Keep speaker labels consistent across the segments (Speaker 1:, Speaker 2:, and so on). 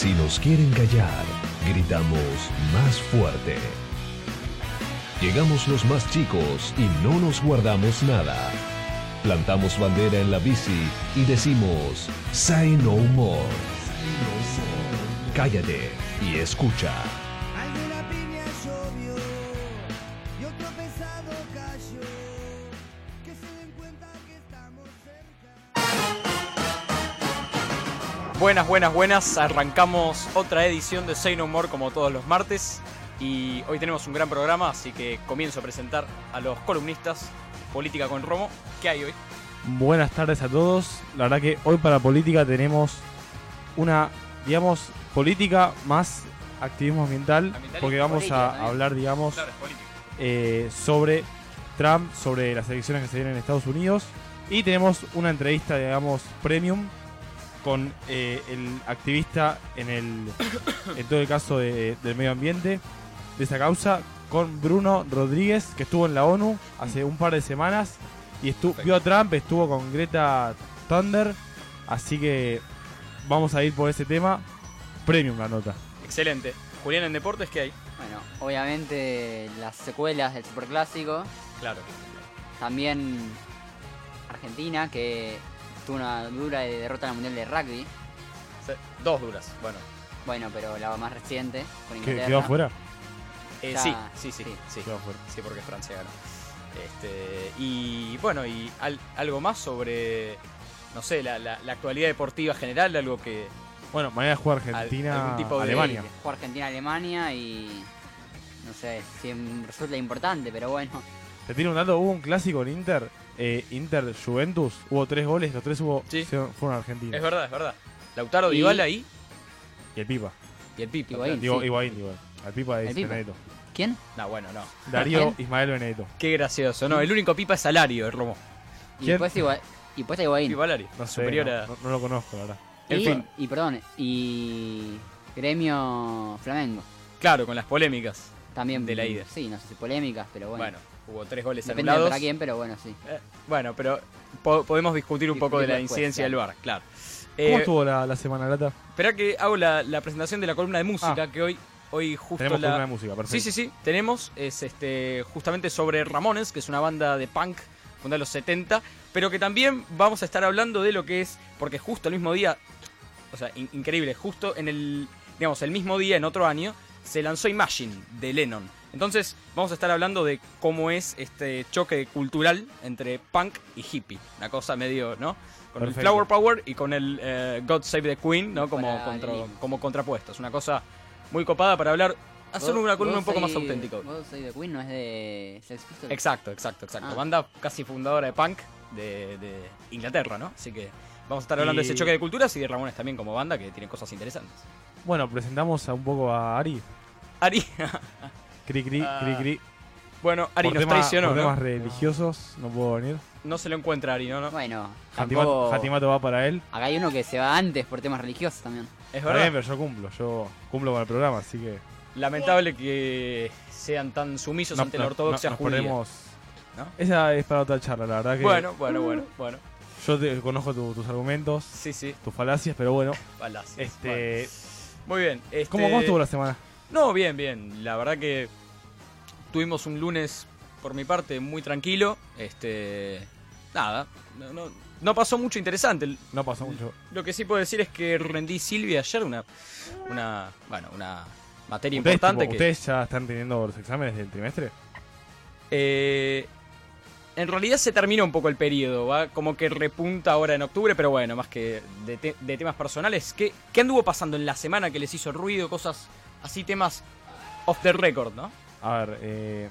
Speaker 1: Si nos quieren callar, gritamos más fuerte. Llegamos los más chicos y no nos guardamos nada. Plantamos bandera en la bici y decimos, Say no more. Cállate y escucha.
Speaker 2: Buenas, buenas, buenas. Arrancamos otra edición de Say No More como todos los martes. Y hoy tenemos un gran programa, así que comienzo a presentar a los columnistas Política con Romo. ¿Qué hay hoy?
Speaker 3: Buenas tardes a todos. La verdad que hoy para política tenemos una, digamos, política más activismo ambiental, porque vamos
Speaker 2: política
Speaker 3: a hablar, digamos,
Speaker 2: Claro,
Speaker 3: eh, sobre Trump, sobre las elecciones que se vienen en Estados Unidos. Y tenemos una entrevista, digamos, premium con eh, el activista en el, en todo el caso de- del medio ambiente, de esa causa, con Bruno Rodríguez, que estuvo en la ONU hace un par de semanas y estu-
Speaker 2: Perfecto.
Speaker 3: vio a Trump, estuvo con Greta Thunder, así que vamos a ir por ese tema. Premium la nota.
Speaker 2: Excelente. Julián en deportes, ¿qué hay?
Speaker 4: Bueno, obviamente las secuelas del Superclásico.
Speaker 2: Claro.
Speaker 4: También Argentina, que tuvo una dura derrota en el Mundial de Rugby.
Speaker 2: Se- Dos duras. Bueno.
Speaker 4: Bueno, pero la más reciente, con
Speaker 3: ¿Qué,
Speaker 4: Inglaterra.
Speaker 3: ¿Quedó afuera?
Speaker 2: Eh,
Speaker 4: Ya,
Speaker 2: sí, sí, sí,
Speaker 4: sí.
Speaker 2: sí.
Speaker 3: Quedó afuera.
Speaker 2: Sí, porque Francia ganó. Este, y bueno, y al- algo más sobre, no sé, la, la- la actualidad deportiva general, algo que...
Speaker 3: Bueno, mañana juega
Speaker 2: Al-
Speaker 3: Argentina,
Speaker 2: algún tipo de-
Speaker 3: Alemania.
Speaker 4: Fue Argentina-Alemania y. No sé si resulta importante, pero bueno.
Speaker 3: Te tiro un dato, hubo un clásico en Inter, eh, Inter-Juventus, hubo tres goles, los tres hubo,
Speaker 2: Sí.
Speaker 3: fueron argentinos.
Speaker 2: Es verdad, es verdad. Lautaro
Speaker 4: Y-
Speaker 2: Dybala ahí
Speaker 3: Y el Pipa.
Speaker 2: y el Pipa.
Speaker 4: Higuaín.
Speaker 3: Digo,
Speaker 4: sí.
Speaker 3: Higuaín, digo. Al Pipa es
Speaker 4: El Pipa.
Speaker 3: Benedetto.
Speaker 4: ¿Quién?
Speaker 2: No, bueno, no.
Speaker 3: Darío
Speaker 4: ¿Quién?
Speaker 3: Ismael Benedetto.
Speaker 2: Qué gracioso. No, el único Pipa es Salario, el Romo.
Speaker 4: Y
Speaker 3: ¿Quién?
Speaker 4: después Higua- y después Higuaín.
Speaker 3: No sé,
Speaker 2: superior
Speaker 3: no,
Speaker 2: a...
Speaker 3: no- no lo conozco, la verdad.
Speaker 2: En
Speaker 4: y,
Speaker 2: fin.
Speaker 4: y perdón, y Gremio Flamengo.
Speaker 2: Claro, con las polémicas.
Speaker 4: También
Speaker 2: De la ida.
Speaker 4: Sí, no sé si polémicas, pero bueno.
Speaker 2: Bueno, hubo tres goles
Speaker 4: Depende de
Speaker 2: anulados.
Speaker 4: para quién, pero bueno, sí.
Speaker 2: Eh, bueno, pero po- podemos discutir un poco de la
Speaker 4: después,
Speaker 2: incidencia del
Speaker 4: claro.
Speaker 2: VAR, claro.
Speaker 3: ¿Cómo
Speaker 2: Eh,
Speaker 3: estuvo la, la semana, Lata?
Speaker 2: Esperá que hago la, la presentación de la columna de música, que hoy, hoy justo
Speaker 3: Tenemos
Speaker 2: la...
Speaker 3: columna de música, perfecto.
Speaker 2: Sí, sí, sí, tenemos, es este justamente sobre Ramones, que es una banda de punk fundada en los 70, pero que también vamos a estar hablando de lo que es, porque justo el mismo día, o sea, in- increíble, justo en el, digamos, el mismo día, en otro año, se lanzó Imagine de Lennon. Entonces, vamos a estar hablando de cómo es este choque cultural entre punk y hippie, una cosa medio, ¿no? Con el. Flower Power y con el eh, God Save the Queen, ¿no? Como, contra- como contrapuestos. Una cosa muy copada para hablar, hacer una columna un poco más auténtica.
Speaker 4: God Save the Queen no es de Sex Pistols.
Speaker 2: Exacto, exacto, exacto.
Speaker 4: Ah.
Speaker 2: Banda casi fundadora de punk de, de Inglaterra, ¿no? Así que vamos a estar hablando
Speaker 3: Y-
Speaker 2: de ese choque de culturas y de Ramones también como banda que tiene cosas interesantes.
Speaker 3: Bueno, presentamos a un poco a Ari.
Speaker 2: Ari,
Speaker 3: Cri, cri,
Speaker 2: Ah,
Speaker 3: cri, cri.
Speaker 2: bueno, Ari
Speaker 3: por
Speaker 2: nos
Speaker 3: tema-
Speaker 2: traicionó,
Speaker 3: por
Speaker 2: ¿no?
Speaker 3: temas religiosos, no puedo venir.
Speaker 2: No se lo encuentra Ari, ¿no? no.
Speaker 4: Bueno.
Speaker 3: Jatimato va para él.
Speaker 4: Acá hay uno que se va antes por temas religiosos también.
Speaker 2: Es verdad.
Speaker 3: bien, pero yo cumplo. Yo cumplo con el programa, así que.
Speaker 2: Lamentable que sean tan sumisos
Speaker 3: no-
Speaker 2: ante la ortodoxia
Speaker 3: no- nos
Speaker 2: judía.
Speaker 3: ponemos-
Speaker 2: ¿no?
Speaker 3: Esa es para otra charla, la verdad que.
Speaker 2: Bueno, bueno, bueno, bueno.
Speaker 3: Yo te- conozco tu- tus argumentos,
Speaker 2: Sí, sí.
Speaker 3: tus falacias, pero bueno.
Speaker 2: Falacias.
Speaker 3: Este,
Speaker 2: Bueno, Muy bien. este-
Speaker 3: ¿cómo, ¿Cómo estuvo la semana?
Speaker 2: No, bien, bien. La verdad que tuvimos un lunes, por mi parte, muy tranquilo. Este. Nada. No, no, no pasó mucho interesante.
Speaker 3: No pasó mucho.
Speaker 2: Lo que sí puedo decir es que rendí Silvia ayer una. Una. Bueno, una materia
Speaker 3: ¿Ustedes,
Speaker 2: importante
Speaker 3: tipo,
Speaker 2: que.
Speaker 3: ¿Ustedes ya están teniendo los exámenes del trimestre?
Speaker 2: Eh, en realidad se termina un poco el periodo, va como que repunta ahora en octubre, pero bueno, más que de, te- de temas personales, ¿qué, ¿qué anduvo pasando en la semana que les hizo ruido? Cosas así, temas off the record, ¿no?
Speaker 3: A ver, eh,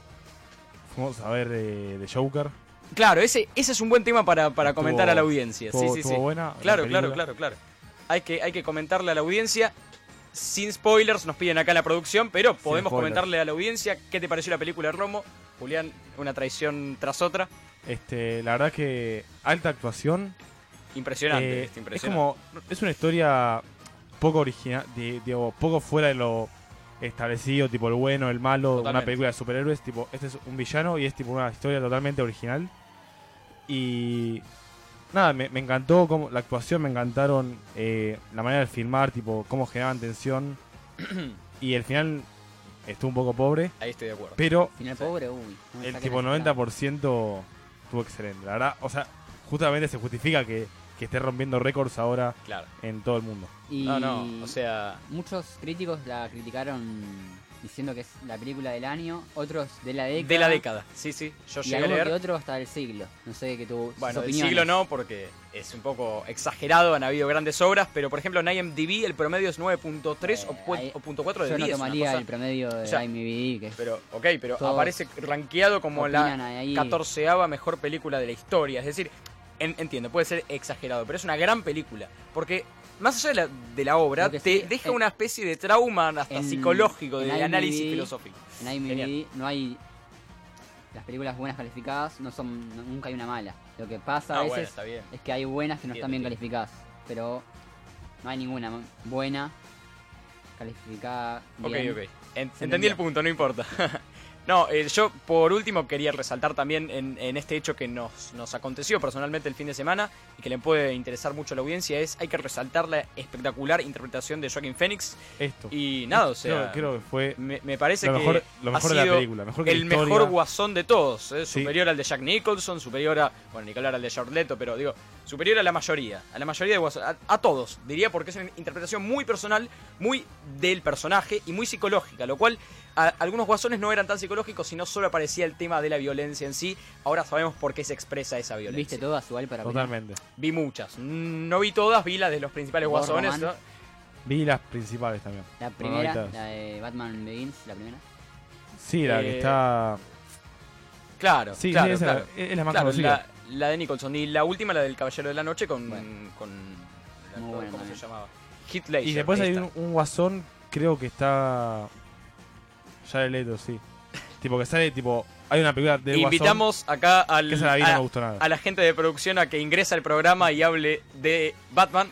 Speaker 3: fuimos a ver eh, The Joker.
Speaker 2: Claro, ese, ese es un buen tema para, para
Speaker 3: Estuvo-
Speaker 2: comentar a la audiencia. Sí,
Speaker 3: Estuvo,
Speaker 2: sí, sí.
Speaker 3: buena. la
Speaker 2: Claro, claro, claro, claro. Hay que, hay que comentarle a la audiencia. Sin spoilers, nos piden acá en la producción, pero podemos comentarle a la audiencia qué te pareció la película Romo. Julián, una traición tras otra.
Speaker 3: Este, la verdad que alta actuación.
Speaker 2: Impresionante,
Speaker 3: Eh,
Speaker 2: este,
Speaker 3: es
Speaker 2: impresionante.
Speaker 3: como es una historia poco original, di- digo, poco fuera de lo establecido, tipo el bueno, el malo, una película de superhéroes, tipo este es un villano y es tipo una historia totalmente original. Y nada, me, me encantó cómo, la actuación, me encantaron eh, la manera de filmar, tipo, cómo generaban tensión. y el final estuvo un poco pobre,
Speaker 2: Ahí estoy de acuerdo.
Speaker 3: pero
Speaker 4: Final pobre, uy. no me
Speaker 3: el tipo
Speaker 4: la cara.
Speaker 3: 90% estuvo excelente. La verdad, o sea, justamente se justifica que, que esté rompiendo récords ahora
Speaker 2: Claro.
Speaker 3: en todo el mundo.
Speaker 4: Y
Speaker 2: No, no, o sea,
Speaker 4: muchos críticos la criticaron diciendo que es la película del año, otros de la década.
Speaker 2: de la década. Sí, sí, yo
Speaker 4: Y
Speaker 2: llegué a
Speaker 4: alguno que
Speaker 2: leer.
Speaker 4: otro hasta del siglo. No sé qué tu sus
Speaker 2: Bueno, del siglo no, porque es un poco exagerado, han habido grandes obras, pero por ejemplo en IMDb el promedio es 9.3 o,
Speaker 4: Eh,
Speaker 2: o punto .4 de
Speaker 4: Yo no
Speaker 2: 10. una
Speaker 4: tomaría
Speaker 2: cosa-
Speaker 4: el promedio de
Speaker 2: O sea,
Speaker 4: IMDb, que es
Speaker 2: Pero, ok, pero aparece rankeado como la
Speaker 4: opinan ahí.
Speaker 2: 14 mejor película de la historia. Es decir, en- entiendo, puede ser exagerado, pero es una gran película. Porque más allá de la, de la obra, te
Speaker 4: sí,
Speaker 2: deja
Speaker 4: en-
Speaker 2: una especie de trauma hasta
Speaker 4: en-
Speaker 2: psicológico, de análisis
Speaker 4: IMDb
Speaker 2: filosófico.
Speaker 4: En IMDb no hay. Las películas buenas calificadas no son. nunca hay una mala. Lo que pasa
Speaker 2: Ah,
Speaker 4: a veces es que hay buenas que no están bien calificadas. Pero no hay ninguna buena calificada.
Speaker 2: Ok,
Speaker 4: bien.
Speaker 2: entendí el punto, no importa. no, eh, yo por último quería resaltar también en, en este hecho que nos, nos aconteció personalmente el fin de semana y que le puede interesar mucho a la audiencia es hay que resaltar la espectacular interpretación de Joaquin Phoenix
Speaker 3: Esto.
Speaker 2: y nada, o sea,
Speaker 3: creo, creo que fue
Speaker 2: me, me parece
Speaker 3: lo
Speaker 2: que
Speaker 3: mejor, lo
Speaker 2: ha
Speaker 3: mejor de la
Speaker 2: sido
Speaker 3: película. Mejor que
Speaker 2: el
Speaker 3: la
Speaker 2: mejor guasón de todos, ¿eh?
Speaker 3: Sí.
Speaker 2: superior al de Jack Nicholson, superior a, bueno, ni que hablar al de Jared Leto, pero digo, superior a la mayoría, a la mayoría de guasón, a, a todos, diría, porque es una interpretación muy personal, muy del personaje y muy psicológica, lo cual a- algunos guasones no eran tan psicológicos, sino solo aparecía el tema de la violencia en sí. Ahora sabemos por qué se expresa esa violencia.
Speaker 4: ¿Viste todas igual para?
Speaker 3: Totalmente.
Speaker 2: Vi muchas, no vi todas, vi las de los principales
Speaker 4: ¿Vos,
Speaker 2: guasones.
Speaker 3: Vi las principales también.
Speaker 4: La primera, la de Batman Begins, la primera.
Speaker 3: Sí, la
Speaker 2: Eh,
Speaker 3: que está.
Speaker 2: Claro,
Speaker 3: Sí,
Speaker 2: claro,
Speaker 3: sí, esa
Speaker 2: claro.
Speaker 3: es la más
Speaker 2: Claro,
Speaker 3: conocida.
Speaker 2: la, la de Nicholson y la última, la del Caballero de la Noche con.
Speaker 4: Bueno.
Speaker 2: con ¿Cómo se llamaba? Heath Ledger.
Speaker 3: Y después hay un, un guasón, creo que está. Ya de Leto, sí. tipo que sale, tipo. Hay una película de
Speaker 2: Invitamos acá al,
Speaker 3: Guasón que esa la vi, no
Speaker 2: a,
Speaker 3: me gustó nada.
Speaker 2: a la gente de producción a que ingrese al programa y hable de Batman,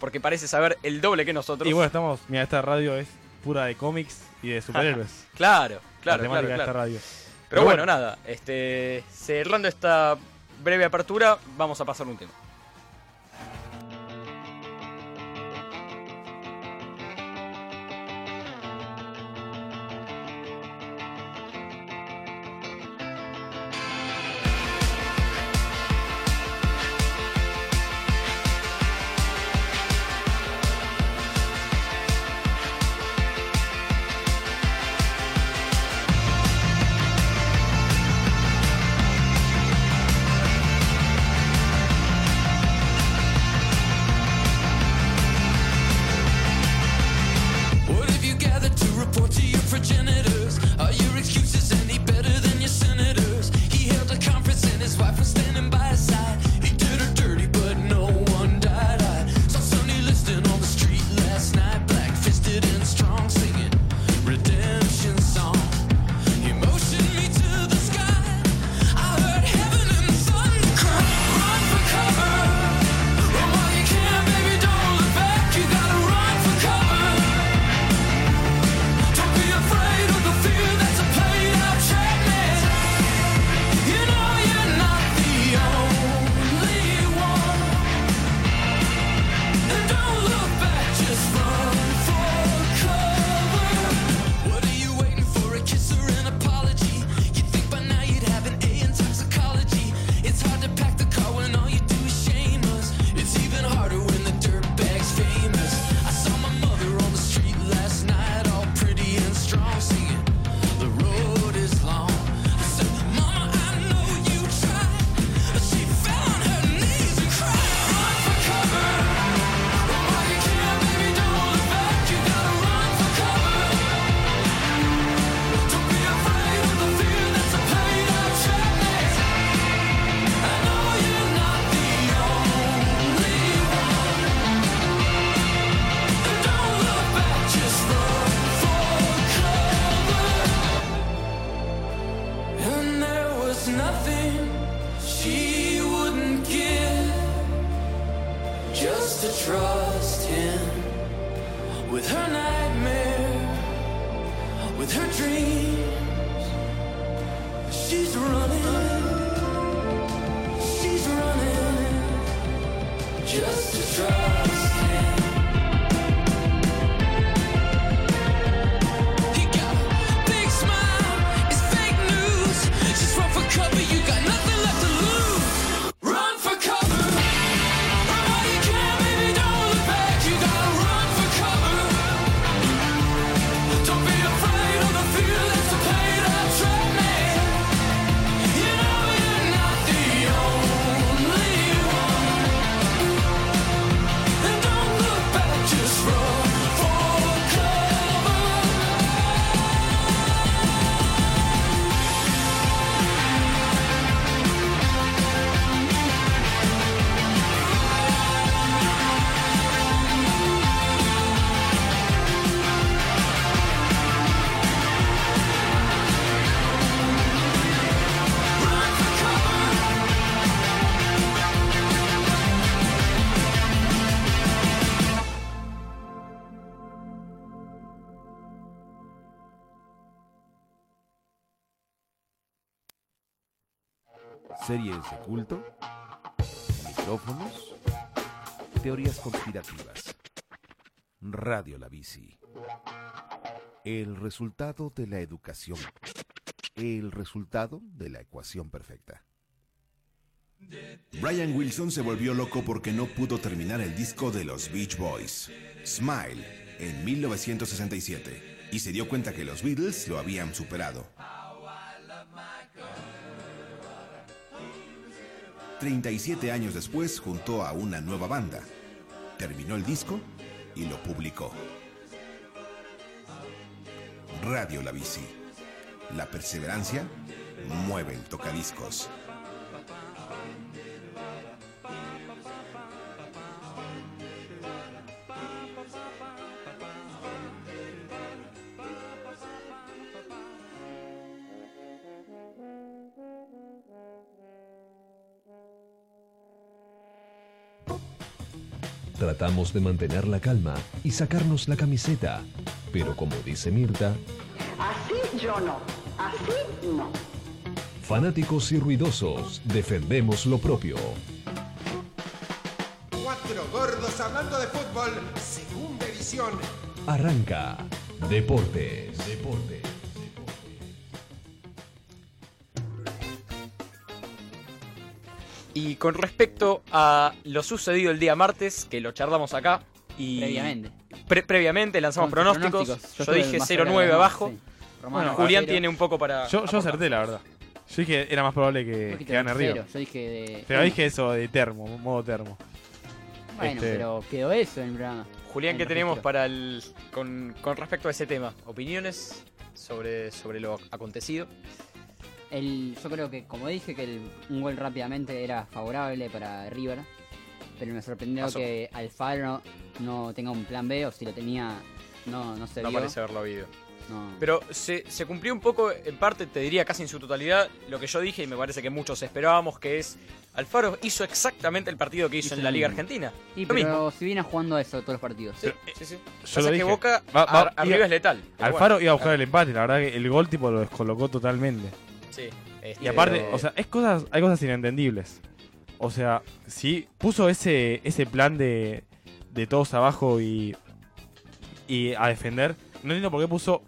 Speaker 2: porque parece saber el doble que nosotros.
Speaker 3: Y bueno, estamos. Mira, esta radio es pura de cómics y de superhéroes.
Speaker 2: claro,
Speaker 3: la
Speaker 2: claro, claro,
Speaker 3: de esta
Speaker 2: claro.
Speaker 3: radio.
Speaker 2: Pero
Speaker 3: Pero
Speaker 2: bueno,
Speaker 3: bueno.
Speaker 2: nada, este, cerrando esta breve apertura, vamos a pasar un tema.
Speaker 5: Conspirativas. Radio La Bici. El resultado de la educación. El resultado de la ecuación perfecta.
Speaker 6: Brian Wilson se volvió loco porque no pudo terminar el disco de los Beach Boys, Smile, en 1967, y se dio cuenta que los Beatles lo habían superado. 37 años después juntó a una nueva banda, terminó el disco y lo publicó. Radio La Bici. La perseverancia mueve el tocadiscos.
Speaker 1: Tratamos de mantener la calma y sacarnos la camiseta, pero como dice Mirta,
Speaker 7: Así yo no, así no.
Speaker 1: fanáticos y ruidosos, defendemos lo propio.
Speaker 8: Cuatro gordos hablando de fútbol, segunda edición.
Speaker 1: Arranca Deportes. Deportes.
Speaker 2: Y con respecto a lo sucedido el día martes, que lo charlamos acá, y
Speaker 4: Previamente.
Speaker 2: pre- previamente lanzamos pronósticos.
Speaker 4: pronósticos.
Speaker 2: Yo,
Speaker 4: Yo
Speaker 2: dije
Speaker 4: tuve más
Speaker 2: 0-9
Speaker 4: claridad,
Speaker 2: abajo.
Speaker 4: sí. Romano
Speaker 2: Bueno. Julián tiene un poco para.
Speaker 3: Yo, yo acerté, la verdad. Yo dije era más probable que, que gane.
Speaker 4: Yo dije de.
Speaker 3: Pero dije eso de termo, modo termo.
Speaker 4: Bueno,
Speaker 3: este-
Speaker 4: pero quedó eso en el programa.
Speaker 2: Julián, ¿qué tenemos para el. Con, con respecto a ese tema? ¿Opiniones sobre, sobre lo acontecido?
Speaker 4: El, yo creo que, como dije, que el, un gol rápidamente era favorable para River. Pero me sorprendió que Alfaro no tenga un plan B o si lo tenía, no, no se
Speaker 2: No
Speaker 4: vio.
Speaker 2: parece haberlo habido.
Speaker 4: No.
Speaker 2: Pero se, se cumplió un poco, en parte, te diría casi en su totalidad, lo que yo dije y me parece que muchos esperábamos, que es Alfaro hizo exactamente el partido que hizo,
Speaker 4: Hizo
Speaker 2: en la Liga. Argentina.
Speaker 4: y
Speaker 2: lo
Speaker 4: pero
Speaker 2: mismo.
Speaker 4: si viene jugando eso todos los partidos.
Speaker 2: Sí, sí, sí.
Speaker 3: Yo lo
Speaker 2: que
Speaker 3: dije.
Speaker 2: Boca
Speaker 3: Va- va-
Speaker 2: ar- arriba
Speaker 3: iba-
Speaker 2: es letal.
Speaker 3: Alfaro
Speaker 2: bueno,
Speaker 3: iba a buscar el empate, la verdad que el gol tipo lo descolocó totalmente.
Speaker 2: Sí, este,
Speaker 3: Y aparte,
Speaker 2: pero-
Speaker 3: o sea, es cosas, hay cosas inentendibles. O sea, si puso ese, ese plan de, de todos abajo y, y a defender, no entiendo por qué puso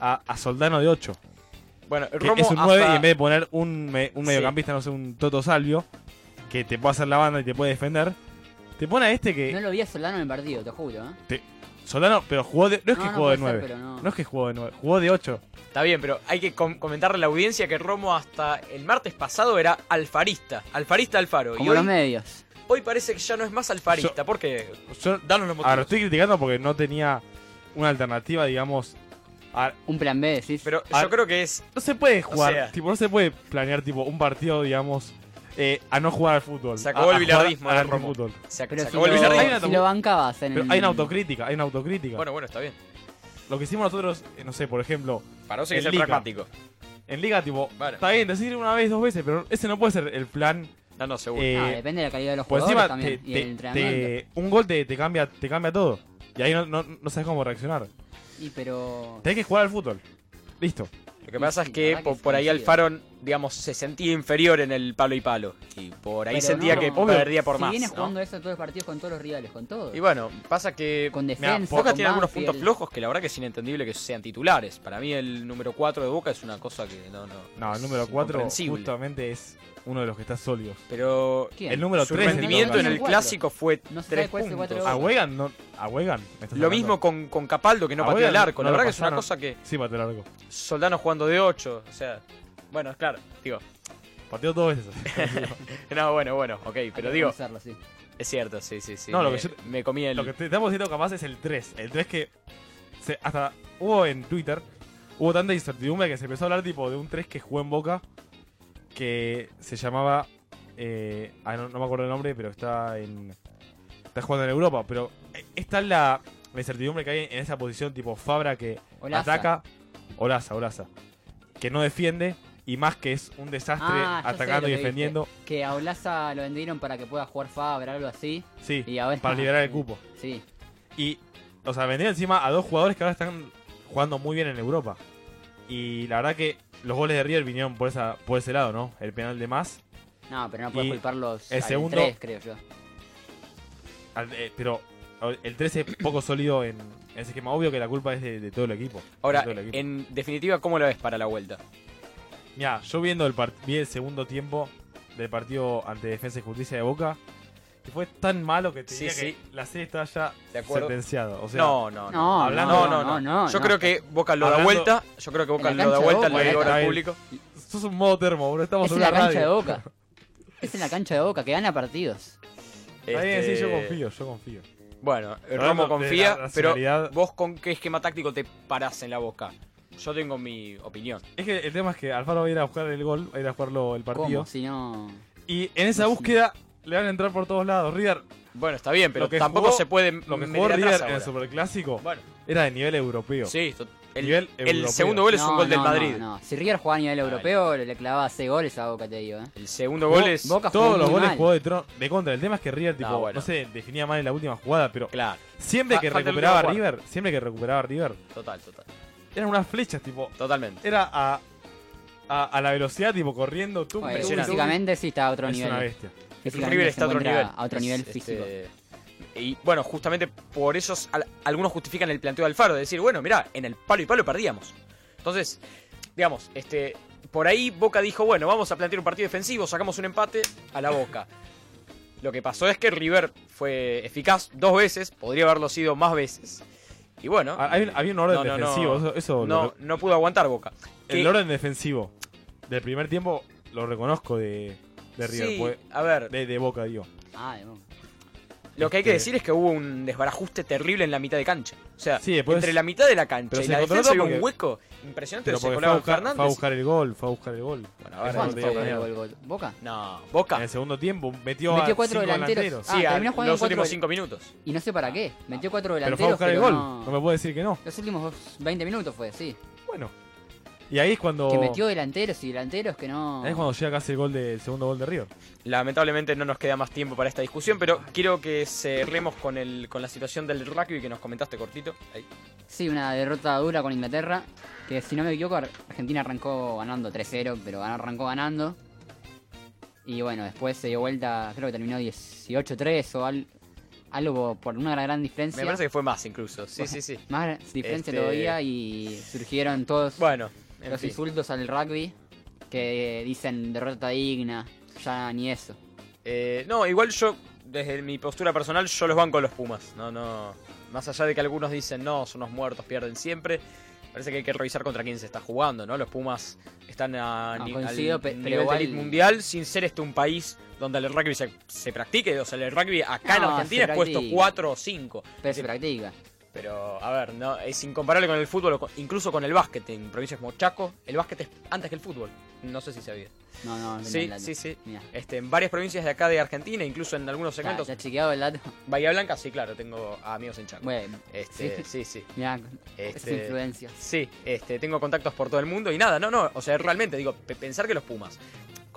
Speaker 3: a, a Soldano de 8.
Speaker 2: bueno, Romo
Speaker 3: es un 9
Speaker 2: hasta-
Speaker 3: y en vez de poner un, me- un
Speaker 2: Sí.
Speaker 3: mediocampista, no sé, un Toto Salvio, que te puede hacer la banda y te puede defender, te pone a este que...
Speaker 4: No lo vi a Soldano en el partido, te juro. ¿eh?
Speaker 3: Soldano, pero jugó de... No es
Speaker 4: No,
Speaker 3: que
Speaker 4: no
Speaker 3: jugó de
Speaker 4: puede ser,
Speaker 3: 9.
Speaker 4: pero no.
Speaker 3: No es que jugó de 9, jugó de 8.
Speaker 2: Está bien, pero hay que com- comentarle a la audiencia que Romo hasta el martes pasado era alfarista. Alfarista Alfaro.
Speaker 4: Como
Speaker 2: y
Speaker 4: los
Speaker 2: hoy,
Speaker 4: medios.
Speaker 2: hoy parece que ya no es más alfarista. ¿Por qué?
Speaker 3: Yo,
Speaker 2: Danos los motivos.
Speaker 3: ahora, lo estoy criticando porque no tenía una alternativa, digamos... a-
Speaker 4: Un plan B, decís.
Speaker 2: Pero yo creo que es.
Speaker 3: No se puede jugar,
Speaker 2: sea-
Speaker 3: tipo, no se puede planear tipo un partido, digamos, eh, a no jugar al fútbol.
Speaker 2: Se acabó
Speaker 3: a-
Speaker 2: el
Speaker 3: a jugar
Speaker 2: bilardismo,
Speaker 3: al
Speaker 2: eh, Romo.
Speaker 3: antifútbol.
Speaker 2: Se, ac-
Speaker 4: Pero
Speaker 2: se
Speaker 4: si
Speaker 2: acabó el
Speaker 4: lo, si lo bancabas en
Speaker 3: Pero
Speaker 4: el...
Speaker 3: hay una autocrítica, hay una autocrítica.
Speaker 2: Bueno, bueno, está bien.
Speaker 3: Lo que hicimos nosotros, eh, no sé, por ejemplo,
Speaker 2: Para vos hay que
Speaker 3: En
Speaker 2: ser
Speaker 3: Liga.
Speaker 2: pragmático.
Speaker 3: en Liga, tipo,
Speaker 2: Bueno.
Speaker 3: está bien decir una vez, dos veces, pero ese no puede ser el plan.
Speaker 2: No, no, seguro.
Speaker 3: eh,
Speaker 4: Ah, depende de la calidad de los
Speaker 3: por
Speaker 4: jugadores
Speaker 3: encima, te-
Speaker 4: también. y
Speaker 3: te-
Speaker 4: el entrenamiento.
Speaker 3: te- un gol te, te cambia, te cambia todo. Y ahí no, no, no sabes cómo reaccionar.
Speaker 4: Y pero...
Speaker 3: Tenés que jugar al fútbol. Listo.
Speaker 2: Lo que pasa
Speaker 4: sí,
Speaker 2: es que
Speaker 4: verdad que
Speaker 2: po-
Speaker 4: es
Speaker 2: por ahí. Alfaro, digamos, se sentía inferior en el palo y palo. Y por ahí
Speaker 4: Pero
Speaker 2: sentía
Speaker 4: no,
Speaker 2: que
Speaker 4: obvio.
Speaker 2: perdía por
Speaker 4: si
Speaker 2: más.
Speaker 4: viene
Speaker 2: ¿no?
Speaker 4: jugando eso todos los partidos con todos los rivales, con todos.
Speaker 2: Y bueno, pasa que
Speaker 4: con
Speaker 3: Mirá,
Speaker 4: defensa,
Speaker 2: Boca
Speaker 4: con
Speaker 2: tiene algunos puntos flojos que la verdad que es inentendible que sean titulares. Para mí el número 4 de Boca es una cosa que no, no.
Speaker 3: No, el número 4
Speaker 2: incomprensible.
Speaker 3: justamente es uno de los que está sólidos.
Speaker 2: Pero
Speaker 4: ¿Quién?
Speaker 3: El número
Speaker 2: su
Speaker 3: 3
Speaker 2: rendimiento en el
Speaker 4: cuatro.
Speaker 2: clásico fue
Speaker 4: No se
Speaker 2: 3
Speaker 4: sabe cuál es el cuatro de
Speaker 2: puntos.
Speaker 3: A. Wegan, no, a Wegan.
Speaker 2: Lo
Speaker 3: hablando.
Speaker 2: mismo con, con Capaldo que no pateó el arco.
Speaker 3: no
Speaker 2: La verdad que es una cosa que
Speaker 3: Sí, pateó largo.
Speaker 2: Soldano jugando de 8. O sea, bueno, claro, digo.
Speaker 3: Pateó dos veces.
Speaker 2: No, bueno, bueno, ok, pero
Speaker 4: que
Speaker 2: digo,
Speaker 4: sí.
Speaker 2: es cierto, sí, sí, sí.
Speaker 3: No, lo que yo-
Speaker 2: me comí el.
Speaker 3: Lo que te estamos diciendo capaz es el 3. El 3 que se- hasta hubo en Twitter, hubo tanta incertidumbre que se empezó a hablar tipo de un 3 que jugó en Boca que se llamaba... eh, ah, no, no me acuerdo el nombre, pero está en... Está jugando en Europa, pero eh, esta es la, la incertidumbre que hay en esa posición tipo Fabra que
Speaker 4: Olaza.
Speaker 3: ataca... Olaza, Olaza. Que no defiende y más que es un desastre
Speaker 4: Ah,
Speaker 3: atacando y defendiendo.
Speaker 4: Que a Olaza lo vendieron para que pueda jugar Fabra, algo así.
Speaker 3: Sí,
Speaker 4: Y ahora
Speaker 3: para liberar el cupo.
Speaker 4: Sí.
Speaker 3: Y, o sea, vendieron encima a dos jugadores que ahora están jugando muy bien en Europa. Y la verdad que los goles de River vinieron por, esa, por ese lado, ¿no? El penal de más.
Speaker 4: No, pero no puedes
Speaker 3: Y
Speaker 4: culparlos
Speaker 3: el segundo-
Speaker 4: tres, creo yo.
Speaker 3: al- eh, pero el 13 es poco sólido en, en ese esquema. Obvio que la culpa es de, de todo el equipo.
Speaker 2: Ahora,
Speaker 3: de todo el equipo.
Speaker 2: en definitiva, ¿cómo la ves para la vuelta?
Speaker 3: Mirá, yo viendo el vi el segundo tiempo del partido ante Defensa y Justicia de Boca. Fue tan malo que te
Speaker 2: Sí,
Speaker 3: diría
Speaker 2: sí.
Speaker 3: que la serie está ya
Speaker 2: De acuerdo.
Speaker 3: sentenciada. O sea,
Speaker 2: no, no, no.
Speaker 4: No,
Speaker 3: hablando-
Speaker 2: no, no, no.
Speaker 4: no,
Speaker 2: Yo
Speaker 4: no.
Speaker 2: creo que Boca lo da
Speaker 3: Hablando-
Speaker 2: vuelta. Yo creo que Boca lo da vuelta, lo digo al público.
Speaker 3: Sos un modo termo, bro. Estamos
Speaker 4: Es
Speaker 3: en
Speaker 4: la cancha
Speaker 3: radio.
Speaker 4: de Boca. Es en la cancha de Boca, que gana partidos.
Speaker 3: Está bien, sí, yo
Speaker 2: Este,
Speaker 3: confío, yo confío.
Speaker 2: Bueno, Romo confía,
Speaker 3: la
Speaker 2: pero vos con qué esquema táctico te parás en la Boca. Yo tengo mi opinión.
Speaker 3: Es que el tema es que Alfaro va a ir a buscar el gol, va a ir a jugarlo el partido.
Speaker 4: ¿Cómo? Si no...
Speaker 3: Y en esa búsqueda le van a entrar por todos lados. River,
Speaker 2: Bueno, está bien, pero
Speaker 3: Lo que
Speaker 2: tampoco
Speaker 3: jugó-
Speaker 2: se puede
Speaker 3: lo que jugó River en el Superclásico
Speaker 2: Bueno,
Speaker 3: era de nivel europeo.
Speaker 2: sí, el,
Speaker 3: Nivel
Speaker 2: el
Speaker 3: europeo.
Speaker 2: segundo gol es
Speaker 4: No,
Speaker 2: un gol del Madrid.
Speaker 4: No, no. Si River jugaba a nivel europeo, le clavaba 6 goles a Boca, te digo. ¿eh?
Speaker 2: El segundo gol es...
Speaker 4: Boca
Speaker 3: Todos los goles
Speaker 4: mal.
Speaker 3: jugó de, tron- de contra. El tema es que River, tipo, no,
Speaker 2: bueno.
Speaker 3: sé, definía mal en la última jugada, pero
Speaker 2: Claro,
Speaker 3: siempre que recuperaba River, siempre que recuperaba River,
Speaker 2: total, total.
Speaker 3: eran unas flechas, tipo,
Speaker 2: Totalmente.
Speaker 3: era a, a, a la velocidad, tipo, corriendo, tú,
Speaker 4: físicamente sí está a otro
Speaker 3: es
Speaker 4: nivel.
Speaker 3: una bestia.
Speaker 4: Físicamente
Speaker 2: River
Speaker 4: se
Speaker 2: está a otro nivel.
Speaker 4: A otro
Speaker 2: Es,
Speaker 4: nivel
Speaker 2: este,
Speaker 4: físico.
Speaker 2: Y bueno, justamente por eso al- algunos justifican el planteo de Alfaro, de decir, bueno, mirá, en el palo y palo perdíamos. Entonces, digamos, este, por ahí Boca dijo, bueno, vamos a plantear un partido defensivo, sacamos un empate a la Boca. Lo que pasó es que River fue eficaz dos veces, podría haberlo sido más veces. Y bueno,
Speaker 3: Ah, había un orden
Speaker 2: No, no, no.
Speaker 3: defensivo, eso, eso
Speaker 2: no,
Speaker 3: lo-
Speaker 2: no pudo aguantar Boca.
Speaker 3: el
Speaker 2: Que-
Speaker 3: orden defensivo del primer tiempo lo reconozco de, de River,
Speaker 2: sí,
Speaker 3: fue-
Speaker 2: a ver,
Speaker 3: de, de Boca, digo.
Speaker 4: Ah, de Boca.
Speaker 2: Lo que hay que
Speaker 3: Este-
Speaker 2: decir es que hubo un desbarajuste terrible en la mitad de cancha. O sea,
Speaker 3: Sí, después-
Speaker 2: entre la mitad de la cancha
Speaker 3: Pero
Speaker 2: y
Speaker 3: se
Speaker 2: la defensa había un hueco impresionante.
Speaker 3: Pero
Speaker 2: Se
Speaker 3: fue a,
Speaker 2: Fernández.
Speaker 3: fue a buscar el gol, fue a buscar el gol.
Speaker 2: Bueno, a ver,
Speaker 3: Eso
Speaker 4: ¿Cuánto
Speaker 3: te
Speaker 4: fue
Speaker 3: digo
Speaker 4: el gol, gol? ¿Boca?
Speaker 2: No, Boca.
Speaker 3: En el segundo tiempo metió,
Speaker 4: Metió
Speaker 3: a
Speaker 4: cuatro
Speaker 3: cinco
Speaker 4: delanteros.
Speaker 2: Sí,
Speaker 4: Ah,
Speaker 2: a
Speaker 4: terminó jugando
Speaker 2: los
Speaker 4: cuatro
Speaker 2: últimos
Speaker 4: del-
Speaker 2: 5 minutos.
Speaker 4: Y no sé para qué. Metió cuatro
Speaker 3: Pero fue a
Speaker 4: delanteros,
Speaker 3: buscar el gol.
Speaker 4: no...
Speaker 3: No me puede decir que no.
Speaker 4: Los últimos 20 minutos fue, sí.
Speaker 3: Bueno. Y ahí es cuando.
Speaker 4: Que metió delanteros y delanteros que no...
Speaker 3: Ahí es cuando llega casi el gol del segundo gol de River.
Speaker 2: Lamentablemente no nos queda más tiempo para esta discusión, pero quiero que cerremos con, el, con la situación del rugby que nos comentaste cortito. Ahí.
Speaker 4: Sí, una derrota dura con Inglaterra. Que si no me equivoco, Ar- Argentina arrancó ganando 3-0, pero arrancó ganando. Y bueno, después se dio vuelta, creo que terminó 18-3 o al- algo por una gran diferencia.
Speaker 2: Me parece que fue más incluso. Sí, sí, sí.
Speaker 4: Más diferencia
Speaker 2: Este-
Speaker 4: todavía y surgieron todos
Speaker 2: Bueno, en
Speaker 4: los
Speaker 2: fin.
Speaker 4: insultos al rugby que dicen derrota digna, ya ni eso.
Speaker 2: Eh, no, igual yo, desde mi postura personal, yo los banco a los Pumas. No, no. Más allá de que algunos dicen, no, son unos muertos, pierden siempre. Parece que hay que revisar contra quién se está jugando, ¿no? Los Pumas están a
Speaker 4: No,
Speaker 2: ni-
Speaker 4: coincido,
Speaker 2: al
Speaker 4: pe- pero
Speaker 2: nivel
Speaker 4: igual-
Speaker 2: de elite mundial sin ser este un país donde el rugby se, se practique. O sea, el rugby acá en Argentina es puesto
Speaker 4: practica.
Speaker 2: 4 o 5.
Speaker 4: Pero se practica.
Speaker 2: Pero, a ver, no, es incomparable con el fútbol, incluso con el básquet. En provincias como Chaco, el básquet es antes que el fútbol. No sé si sabía.
Speaker 4: No, no, no,
Speaker 2: Sí, sí, sí. Este, en varias provincias de acá de Argentina, incluso en algunos
Speaker 4: ¿Ya,
Speaker 2: segmentos.
Speaker 4: ya chequeado el dato?
Speaker 2: Bahía Blanca, sí, claro, tengo amigos en Chaco.
Speaker 4: Bueno,
Speaker 2: Este, sí, sí.
Speaker 4: mira,
Speaker 2: Este,
Speaker 4: es influencia.
Speaker 2: Sí, este, tengo contactos por todo el mundo y nada, no, no, o sea, realmente digo, pe- pensar que los Pumas,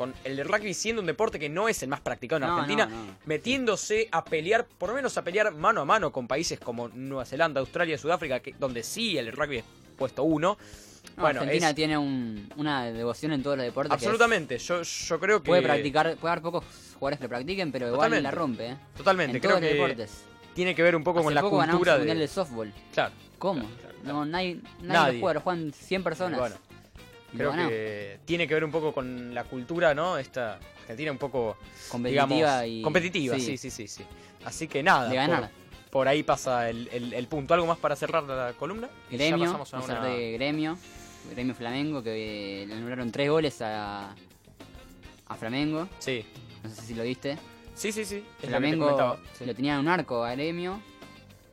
Speaker 2: con el rugby siendo un deporte que no es el más practicado en
Speaker 4: No,
Speaker 2: Argentina,
Speaker 4: no, no.
Speaker 2: metiéndose a pelear, por lo menos a pelear mano a mano con países como Nueva Zelanda, Australia, Sudáfrica, que, donde sí el rugby es puesto uno.
Speaker 4: No,
Speaker 2: bueno,
Speaker 4: Argentina
Speaker 2: es-
Speaker 4: tiene un- una devoción en todos los deportes. es-
Speaker 2: absolutamente, yo, yo creo que...
Speaker 4: Puede practicar, puede haber pocos jugadores que lo practiquen, pero igual
Speaker 2: Totalmente.
Speaker 4: la rompe, ¿eh?
Speaker 2: Totalmente,
Speaker 4: en
Speaker 2: creo
Speaker 4: todos los
Speaker 2: que
Speaker 4: deportes.
Speaker 2: tiene que ver un poco
Speaker 4: Hace
Speaker 2: con la
Speaker 4: poco
Speaker 2: cultura de...
Speaker 4: mundial de softball.
Speaker 2: Claro.
Speaker 4: ¿Cómo?
Speaker 2: Claro, claro.
Speaker 4: No, nadie, nadie,
Speaker 2: Nadie.
Speaker 4: lo juega, lo juegan 100 personas.
Speaker 2: Bueno, creo que tiene que ver un poco con la cultura, ¿no? Esta Argentina un poco
Speaker 4: Competitiva
Speaker 2: digamos,
Speaker 4: y.
Speaker 2: competitiva, sí. sí, sí, sí, Así que nada,
Speaker 4: De ganar.
Speaker 2: Por, por ahí pasa el, el- el punto. ¿Algo más para cerrar la columna? Y ya
Speaker 4: Gremio,
Speaker 2: pasamos a una-
Speaker 4: de Gremio. Gremio Flamengo, que le anularon tres goles a, a Flamengo.
Speaker 2: Sí,
Speaker 4: No sé si lo viste.
Speaker 2: sí, sí, sí. es lo
Speaker 4: Flamengo
Speaker 2: comentaba, sí.
Speaker 4: lo tenían en un arco a Gremio.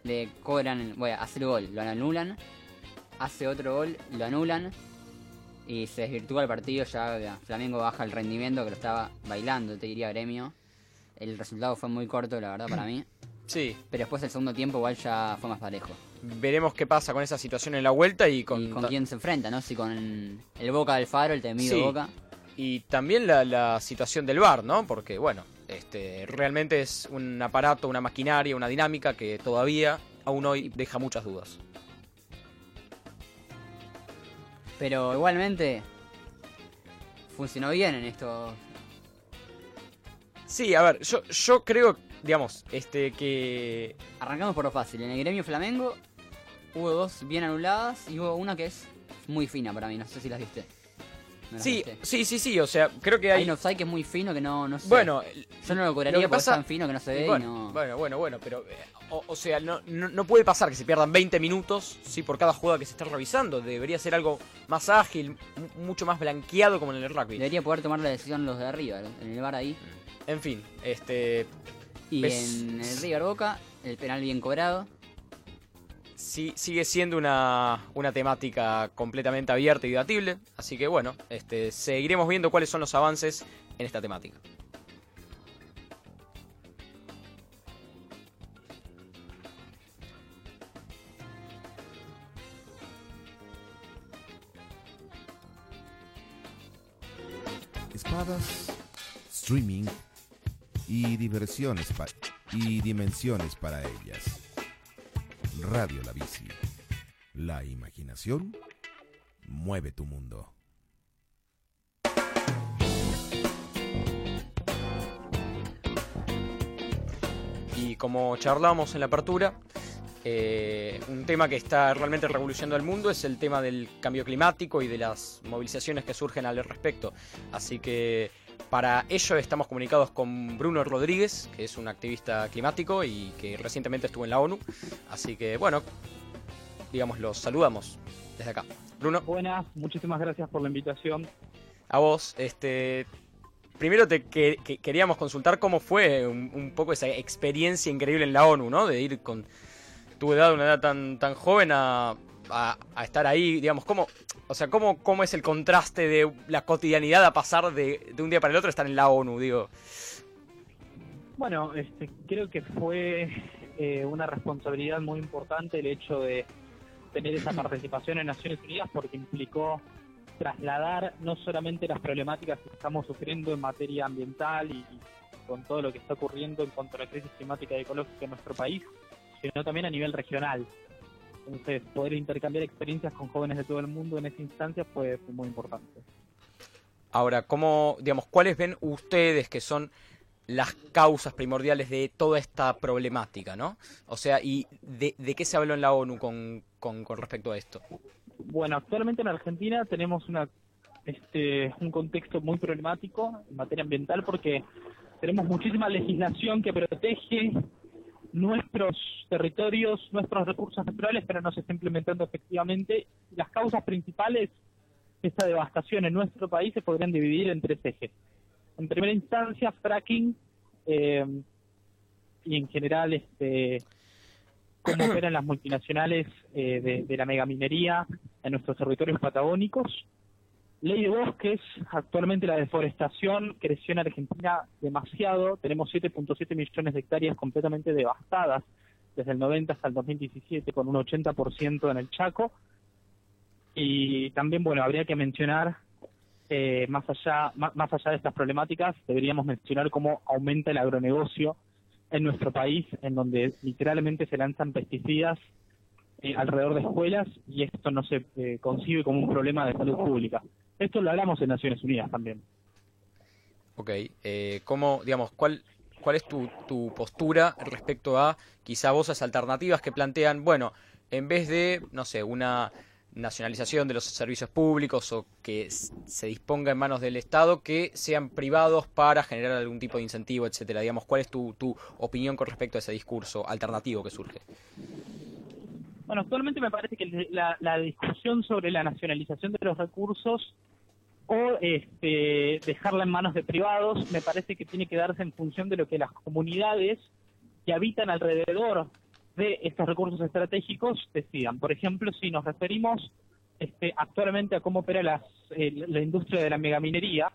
Speaker 4: Le cobran, bueno, hace el gol, lo anulan. Hace otro gol, lo anulan. Y se desvirtúa el partido, ya Flamengo baja el rendimiento que lo estaba bailando, te diría Gremio. El resultado fue muy corto, la verdad, para mí.
Speaker 2: Sí,
Speaker 4: Pero después el segundo tiempo igual ya fue más parejo.
Speaker 2: veremos qué pasa con esa situación en la vuelta y con,
Speaker 4: y con quién se enfrenta, ¿no? Si con el Boca del Faro, el temido
Speaker 2: Sí.
Speaker 4: Boca.
Speaker 2: y también la, la situación del bar, ¿no? Porque, bueno, este realmente es un aparato, una maquinaria, una dinámica que todavía, aún hoy, deja muchas dudas.
Speaker 4: Pero igualmente funcionó bien en esto.
Speaker 2: Sí, a ver, yo, yo creo, digamos, este que...
Speaker 4: Arrancamos por lo fácil. En el gremio Flamengo hubo dos bien anuladas y hubo una que es muy fina para mí. No sé si las viste. ¿No las
Speaker 2: Sí,
Speaker 4: viste?
Speaker 2: sí, sí, sí, o sea, creo que hay...
Speaker 4: Hay un offside que es muy fino que no, no sé.
Speaker 2: Bueno,
Speaker 4: yo no lo
Speaker 2: lo
Speaker 4: cobraría
Speaker 2: que
Speaker 4: porque
Speaker 2: pasa-
Speaker 4: es tan fino que no se ve y
Speaker 2: bueno,
Speaker 4: no.
Speaker 2: bueno, bueno, bueno, pero... eh, o, o sea, no, no, no puede pasar que se pierdan 20 minutos, sí, por cada jugada que se está revisando. Debería ser algo más ágil, mu- mucho más blanqueado como en el rugby.
Speaker 4: Debería poder tomar la decisión los de arriba, en el bar ahí.
Speaker 2: En fin, este...
Speaker 4: Y
Speaker 2: ves-
Speaker 4: en el River Boca, el penal bien cobrado.
Speaker 2: Sí, sigue siendo una, una temática completamente abierta y debatible. Así que bueno, este, seguiremos viendo cuáles son los avances en esta temática.
Speaker 5: Espadas, streaming y diversiones y dimensiones para ellas. Radio La Bici. La imaginación mueve tu mundo.
Speaker 2: Y como charlábamos en la apertura, eh, un tema que está realmente revolucionando el mundo es el tema del cambio climático y de las movilizaciones que surgen al respecto. Así que para ello estamos comunicados con Bruno Rodríguez, que es un activista climático y que recientemente estuvo en la ONU. Así que bueno, digamos, los saludamos desde acá. Bruno.
Speaker 9: Buenas, muchísimas gracias por la invitación.
Speaker 2: A vos, este. Primero te que- que- queríamos consultar cómo fue un, un poco esa experiencia increíble en la ONU, ¿no? De ir con tu edad, una edad tan, tan joven, a, a- a estar ahí, digamos, cómo, o sea, cómo, cómo es el contraste de la cotidianidad a pasar de, de un día para el otro a estar en la ONU, digo.
Speaker 9: Bueno, este, creo que fue eh, una responsabilidad muy importante el hecho de tener esa participación en Naciones Unidas porque implicó trasladar no solamente las problemáticas que estamos sufriendo en materia ambiental y, y con todo lo que está ocurriendo en cuanto a la crisis climática y ecológica en nuestro país, sino también a nivel regional. Entonces, poder intercambiar experiencias con jóvenes de todo el mundo en esa instancia fue, fue muy importante.
Speaker 2: Ahora, ¿cómo, digamos, cuáles ven ustedes que son las causas primordiales de toda esta problemática, ¿no? O sea, ¿y de, de qué se habló en la ONU con, con, con respecto a esto?
Speaker 9: Bueno, actualmente en Argentina tenemos una este un contexto muy problemático en materia ambiental porque tenemos muchísima legislación que protege nuestros territorios, nuestros recursos naturales, pero no se está implementando efectivamente. Las causas principales de esta devastación en nuestro país se podrían dividir en tres ejes. En primera instancia, fracking eh, y en general este cómo operan las multinacionales eh, de, de la megaminería en nuestros territorios patagónicos. Ley de bosques, actualmente la deforestación creció en Argentina demasiado, tenemos 7.7 millones de hectáreas completamente devastadas desde el 90 hasta el 2017 con un 80% en el Chaco. Y también, bueno, habría que mencionar, eh, más, allá, más, allá de estas problemáticas, deberíamos mencionar cómo aumenta el agronegocio en nuestro país, en donde literalmente se lanzan pesticidas eh, alrededor de escuelas y esto no se eh, concibe como un problema de salud pública. Esto lo hablamos en Naciones Unidas también.
Speaker 2: Ok, eh, ¿cómo, digamos, cuál, cuál es tu, tu postura respecto a quizá voces alternativas que plantean, bueno, en vez de, no sé, una nacionalización de los servicios públicos o que se disponga en manos del Estado, que sean privados para generar algún tipo de incentivo, etcétera. Digamos, ¿cuál es tu, tu opinión con respecto a ese discurso alternativo que surge?
Speaker 9: Bueno, actualmente me parece que la, la discusión sobre la nacionalización de los recursos o este, dejarla en manos de privados me parece que tiene que darse en función de lo que las comunidades que habitan alrededor de estos recursos estratégicos decidan. Por ejemplo, si nos referimos este, actualmente a cómo opera las, eh, la industria de la megaminería,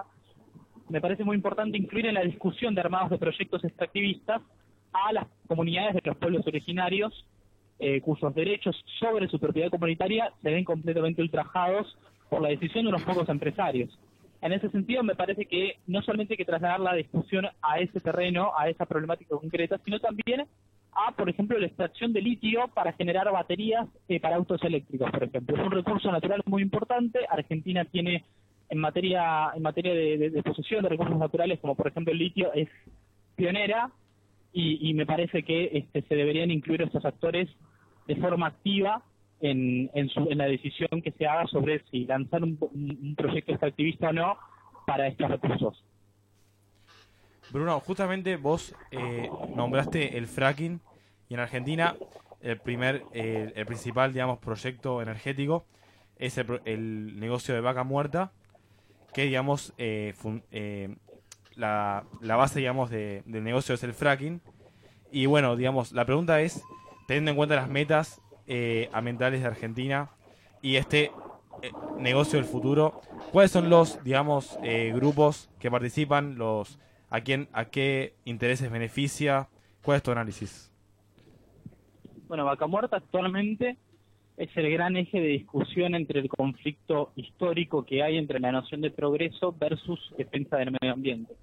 Speaker 9: me parece muy importante incluir en la discusión de armados de proyectos extractivistas a las comunidades de los pueblos originarios eh, cuyos derechos sobre su propiedad comunitaria se ven completamente ultrajados por la decisión de unos pocos empresarios. En ese sentido, me parece que no solamente hay que trasladar la discusión a ese terreno, a esa problemática concreta, sino también a, por ejemplo, la extracción de litio para generar baterías eh, para autos eléctricos, por ejemplo. Es un recurso natural muy importante. Argentina tiene en materia en materia de, de- de posesión de recursos naturales, como por ejemplo el litio, es pionera y, y me parece que este, se deberían incluir estos actores de forma activa en, en, su- en la decisión que se haga sobre si lanzar un, un- proyecto extractivista o no para estos recursos.
Speaker 3: Bruno, justamente vos eh, nombraste el fracking y en Argentina el primer, eh, el principal, digamos, proyecto energético es el, el negocio de vaca muerta, que digamos eh, fun- eh, la, la base, digamos, de- del negocio es el fracking. Y bueno, digamos, la pregunta es, teniendo en cuenta las metas eh, ambientales de Argentina y este eh, negocio del futuro, ¿cuáles son los, digamos, eh, grupos que participan, los a quién, a qué intereses beneficia? ¿Cuál es tu análisis?
Speaker 9: Bueno, Vaca Muerta actualmente es el gran eje de discusión entre el conflicto histórico que hay entre la noción de progreso versus defensa del medio ambiente.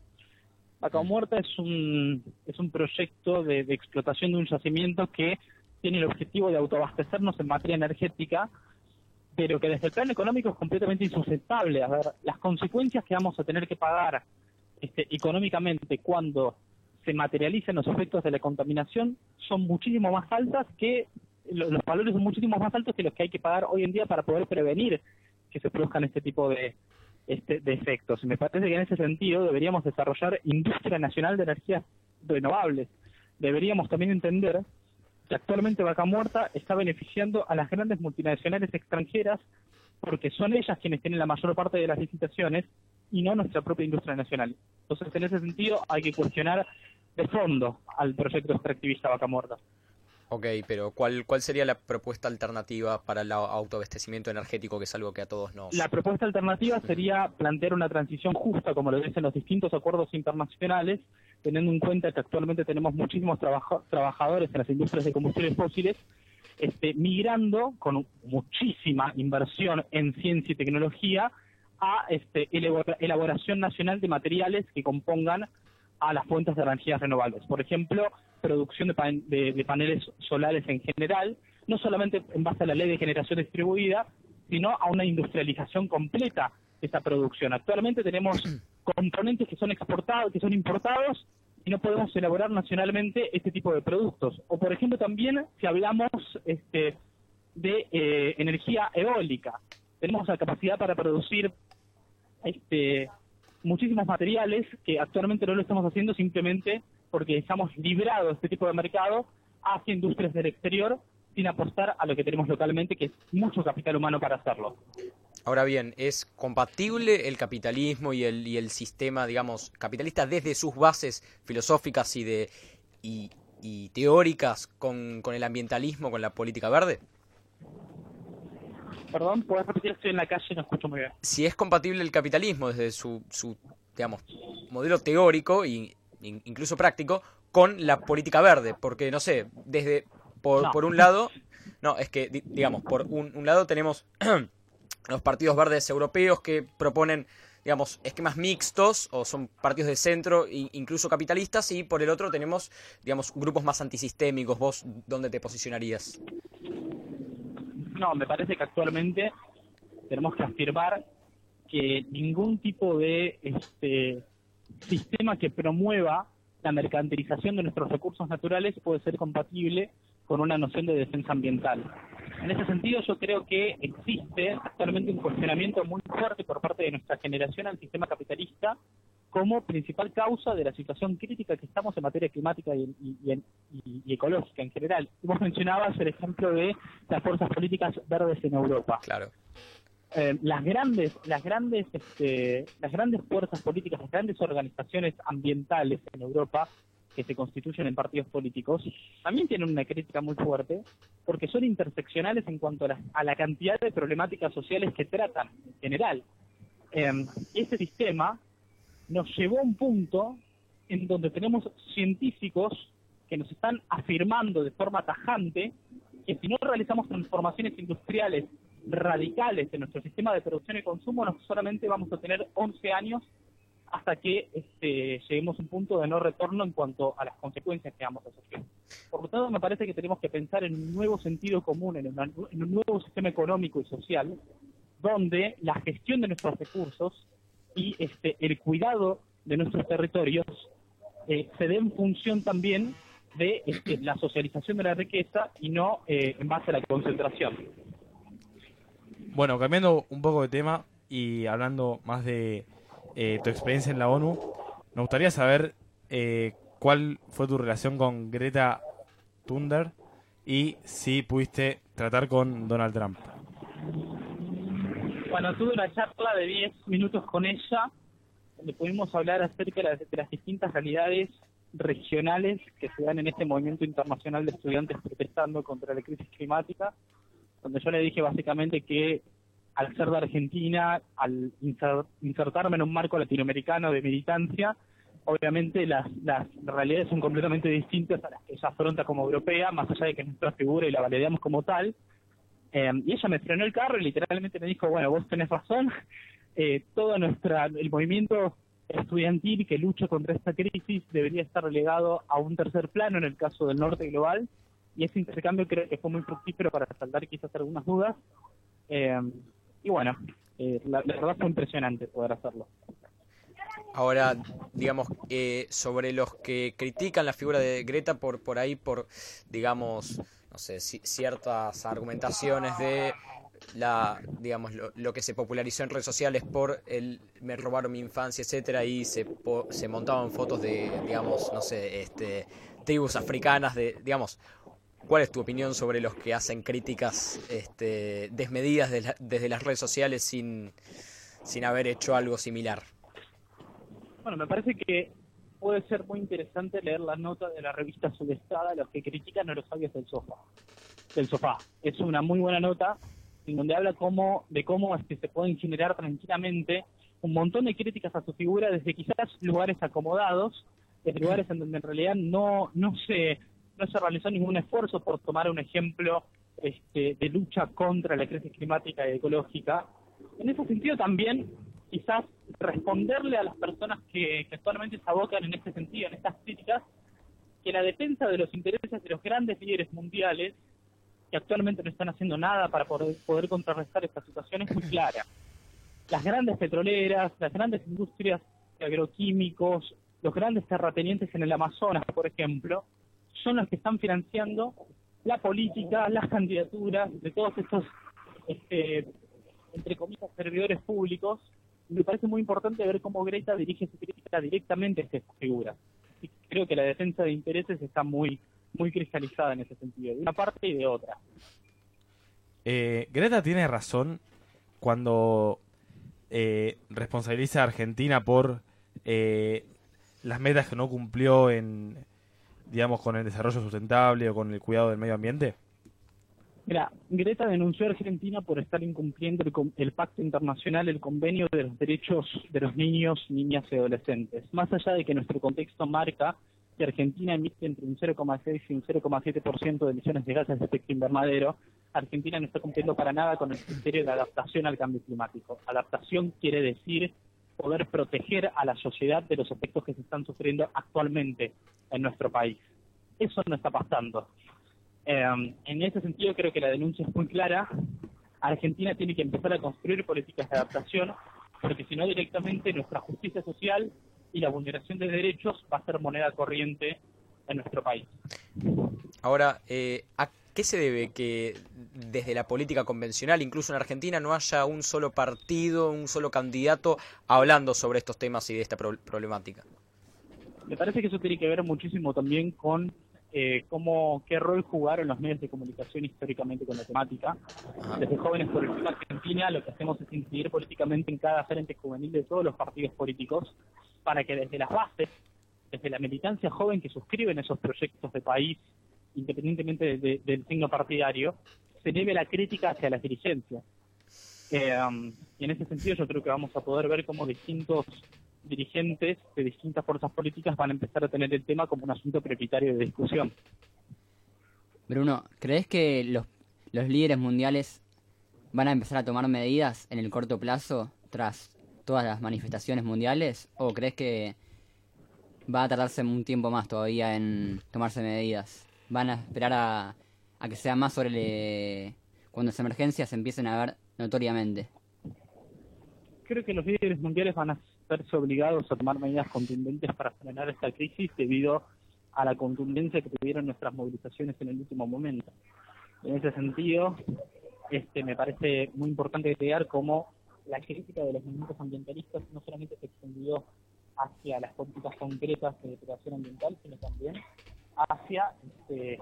Speaker 9: Vaca Muerta es un, es un proyecto de, de explotación de un yacimiento que tiene el objetivo de autoabastecernos en materia energética, pero que desde el plano económico es completamente insustentable. A ver, las consecuencias que vamos a tener que pagar este, económicamente cuando se materialicen los efectos de la contaminación son muchísimo más altas que lo- los valores son muchísimo más altos que los que hay que pagar hoy en día para poder prevenir que se produzcan este tipo de este, de efectos. Me parece que en ese sentido deberíamos desarrollar industria nacional de energías renovables. Deberíamos también entender que actualmente Vaca Muerta está beneficiando a las grandes multinacionales extranjeras porque son ellas quienes tienen la mayor parte de las licitaciones y no nuestra propia industria nacional. Entonces, en ese sentido, hay que cuestionar de fondo al proyecto extractivista Vaca Muerta.
Speaker 2: Ok, pero ¿cuál, ¿cuál sería la propuesta alternativa para el autoabastecimiento energético, que es algo que a todos nos...
Speaker 9: La propuesta alternativa sería plantear una transición justa, como lo dicen los distintos acuerdos internacionales, teniendo en cuenta que actualmente tenemos muchísimos trabaja- trabajadores en las industrias de combustibles fósiles, este, migrando con muchísima inversión en ciencia y tecnología a este, elabora- elaboración nacional de materiales que compongan a las fuentes de energías renovables. Por ejemplo, producción de, pan- de- de paneles solares en general, no solamente en base a la ley de generación distribuida, sino a una industrialización completa de esta producción. Actualmente tenemos componentes que son exportados, que son importados, y no podemos elaborar nacionalmente este tipo de productos. O, por ejemplo, también si hablamos este, de eh, energía eólica, tenemos la capacidad para producir este, muchísimos materiales que actualmente no lo estamos haciendo simplemente porque estamos librados este tipo de mercado hacia industrias del exterior sin apostar a lo que tenemos localmente, que es mucho capital humano para hacerlo.
Speaker 2: Ahora bien, ¿es compatible el capitalismo y el, y el sistema, digamos, capitalista desde sus bases filosóficas y, de, y, y teóricas con, con el ambientalismo, con la política verde?
Speaker 9: Perdón, ¿puedes repetir? Estoy en la calle y no escucho muy bien.
Speaker 2: Si es compatible el capitalismo desde su, su digamos, modelo teórico e incluso práctico con la política verde, porque, no sé, desde, por,
Speaker 9: No.
Speaker 2: por un lado, no, es que, di- digamos, por un, un lado tenemos los partidos verdes europeos que proponen, digamos, esquemas mixtos o son partidos de centro, incluso capitalistas, y por el otro tenemos, digamos, grupos más antisistémicos. ¿Vos dónde te posicionarías?
Speaker 9: No, me parece que actualmente tenemos que afirmar que ningún tipo de este sistema que promueva la mercantilización de nuestros recursos naturales puede ser compatible con una noción de defensa ambiental. En ese sentido, yo creo que existe actualmente un cuestionamiento muy fuerte por parte de nuestra generación al sistema capitalista como principal causa de la situación crítica que estamos en materia climática y, y- y y ecológica en general. Vos mencionabas el ejemplo de las fuerzas políticas verdes en Europa.
Speaker 2: Claro.
Speaker 9: Eh, las grandes, las grandes, este, las grandes fuerzas políticas, las grandes organizaciones ambientales en Europa que se constituyen en partidos políticos, también tienen una crítica muy fuerte porque son interseccionales en cuanto a la, a la cantidad de problemáticas sociales que tratan en general. Eh, ese sistema nos llevó a un punto en donde tenemos científicos que nos están afirmando de forma tajante que si no realizamos transformaciones industriales radicales en nuestro sistema de producción y consumo, no solamente vamos a tener 11 años hasta que este, lleguemos a un punto de no retorno en cuanto a las consecuencias que vamos a sufrir. Por lo tanto, me parece que tenemos que pensar en un nuevo sentido común, en, un nuevo sistema económico y social, donde la gestión de nuestros recursos y este, el cuidado de nuestros territorios eh, se dé en función también de este, la socialización de la riqueza y no eh, en base a la concentración.
Speaker 3: Bueno, cambiando un poco de tema y hablando más de eh, tu experiencia en la ONU, me gustaría saber eh, cuál fue tu relación con Greta Thunberg y si pudiste tratar con Donald Trump.
Speaker 9: Bueno, tuve una charla de 10 minutos con ella, donde pudimos hablar acerca de las, de las distintas realidades regionales que se dan en este movimiento internacional de estudiantes protestando contra la crisis climática, donde yo le dije básicamente que al ser de Argentina, al inser- insertarme en un marco latinoamericano de militancia, obviamente las, las realidades son completamente distintas a las que ella afronta como europea, más allá de que es nuestra figura y la validamos como tal. Eh, y ella me frenó el carro y literalmente me dijo, bueno, vos tenés razón, eh, todo nuestra, el movimiento estudiantil que lucha contra esta crisis debería estar relegado a un tercer plano en el caso del norte global, y ese intercambio creo que fue muy fructífero para saldar quizás algunas dudas. Eh, y bueno, eh, la, verdad fue impresionante poder hacerlo.
Speaker 2: Ahora, digamos, eh, sobre los que critican la figura de Greta por, por ahí, por, digamos, no sé, ci- ciertas argumentaciones de la, digamos, lo, lo que se popularizó en redes sociales por el me robaron mi infancia, etcétera, y se, po- se montaban fotos de, digamos, no sé, este, tribus africanas, de, digamos, ¿cuál es tu opinión sobre los que hacen críticas este, desmedidas de la- desde las redes sociales sin, sin haber hecho algo similar?
Speaker 9: Bueno, me parece que puede ser muy interesante leer la nota de la revista Sudestada, los que critican a los sabios del sofá. Del sofá. Es una muy buena nota en donde habla cómo, de cómo este, se pueden generar tranquilamente un montón de críticas a su figura desde quizás lugares acomodados, desde lugares en donde en realidad no, no se no se realizó ningún esfuerzo por tomar un ejemplo este, de lucha contra la crisis climática y ecológica. En ese sentido también quizás responderle a las personas que, que actualmente se abocan en este sentido, en estas críticas, que la defensa de los intereses de los grandes líderes mundiales, que actualmente no están haciendo nada para poder, poder contrarrestar esta situación, es muy clara. Las grandes petroleras, las grandes industrias de agroquímicos, los grandes terratenientes en el Amazonas, por ejemplo, son los que están financiando la política, las candidaturas de todos estos, este, entre comillas, servidores públicos. Me parece muy importante ver cómo Greta dirige su crítica directamente a estas figuras. Creo que la defensa de intereses está muy, muy cristalizada en ese sentido, de una parte y de otra.
Speaker 3: Eh, Greta tiene razón cuando eh, responsabiliza a Argentina por eh, las metas que no cumplió en, digamos, con el desarrollo sustentable o con el cuidado del medio ambiente.
Speaker 9: Mira, Greta denunció a Argentina por estar incumpliendo el, el pacto internacional, el convenio de los derechos de los niños, niñas y adolescentes. Más allá de que nuestro contexto marca que Argentina emite entre un 0,6 y un 0,7% de emisiones de gases de efecto invernadero, Argentina no está cumpliendo para nada con el criterio de adaptación al cambio climático. Adaptación quiere decir poder proteger a la sociedad de los efectos que se están sufriendo actualmente en nuestro país. Eso no está pasando. Eh, en ese sentido creo que la denuncia es muy clara. Argentina tiene que empezar a construir políticas de adaptación, porque si no directamente nuestra justicia social y la vulneración de derechos va a ser moneda corriente en nuestro país.
Speaker 2: Ahora, eh, ¿a qué se debe que desde la política convencional, incluso en Argentina, no haya un solo partido, un solo candidato hablando sobre estos temas y de esta pro- problemática?
Speaker 9: Me parece que eso tiene que ver muchísimo también con eh, cómo, qué rol jugaron los medios de comunicación históricamente con la temática. Desde Jóvenes por el Argentina lo que hacemos es incidir políticamente en cada frente juvenil de todos los partidos políticos para que desde las bases, desde la militancia joven que suscriben esos proyectos de país, independientemente de- de- del signo partidario, se eleve la crítica hacia las dirigencias. Eh, um, y en ese sentido yo creo que vamos a poder ver cómo distintos dirigentes de distintas fuerzas políticas van a empezar a tener el tema como un asunto prioritario de discusión.
Speaker 4: Bruno, ¿crees que los líderes mundiales van a empezar a tomar medidas en el corto plazo tras todas las manifestaciones mundiales? ¿O crees que va a tardarse un tiempo más todavía en tomarse medidas? ¿Van a esperar a, a que sea más sobre le- cuando las emergencias empiecen a ver notoriamente?
Speaker 9: Creo que los líderes mundiales van a verse obligados a tomar medidas contundentes para frenar esta crisis debido a la contundencia que tuvieron nuestras movilizaciones en el último momento. En ese sentido, este, me parece muy importante crear cómo la crítica de los movimientos ambientalistas no solamente se extendió hacia las políticas concretas de depredación ambiental, sino también hacia este,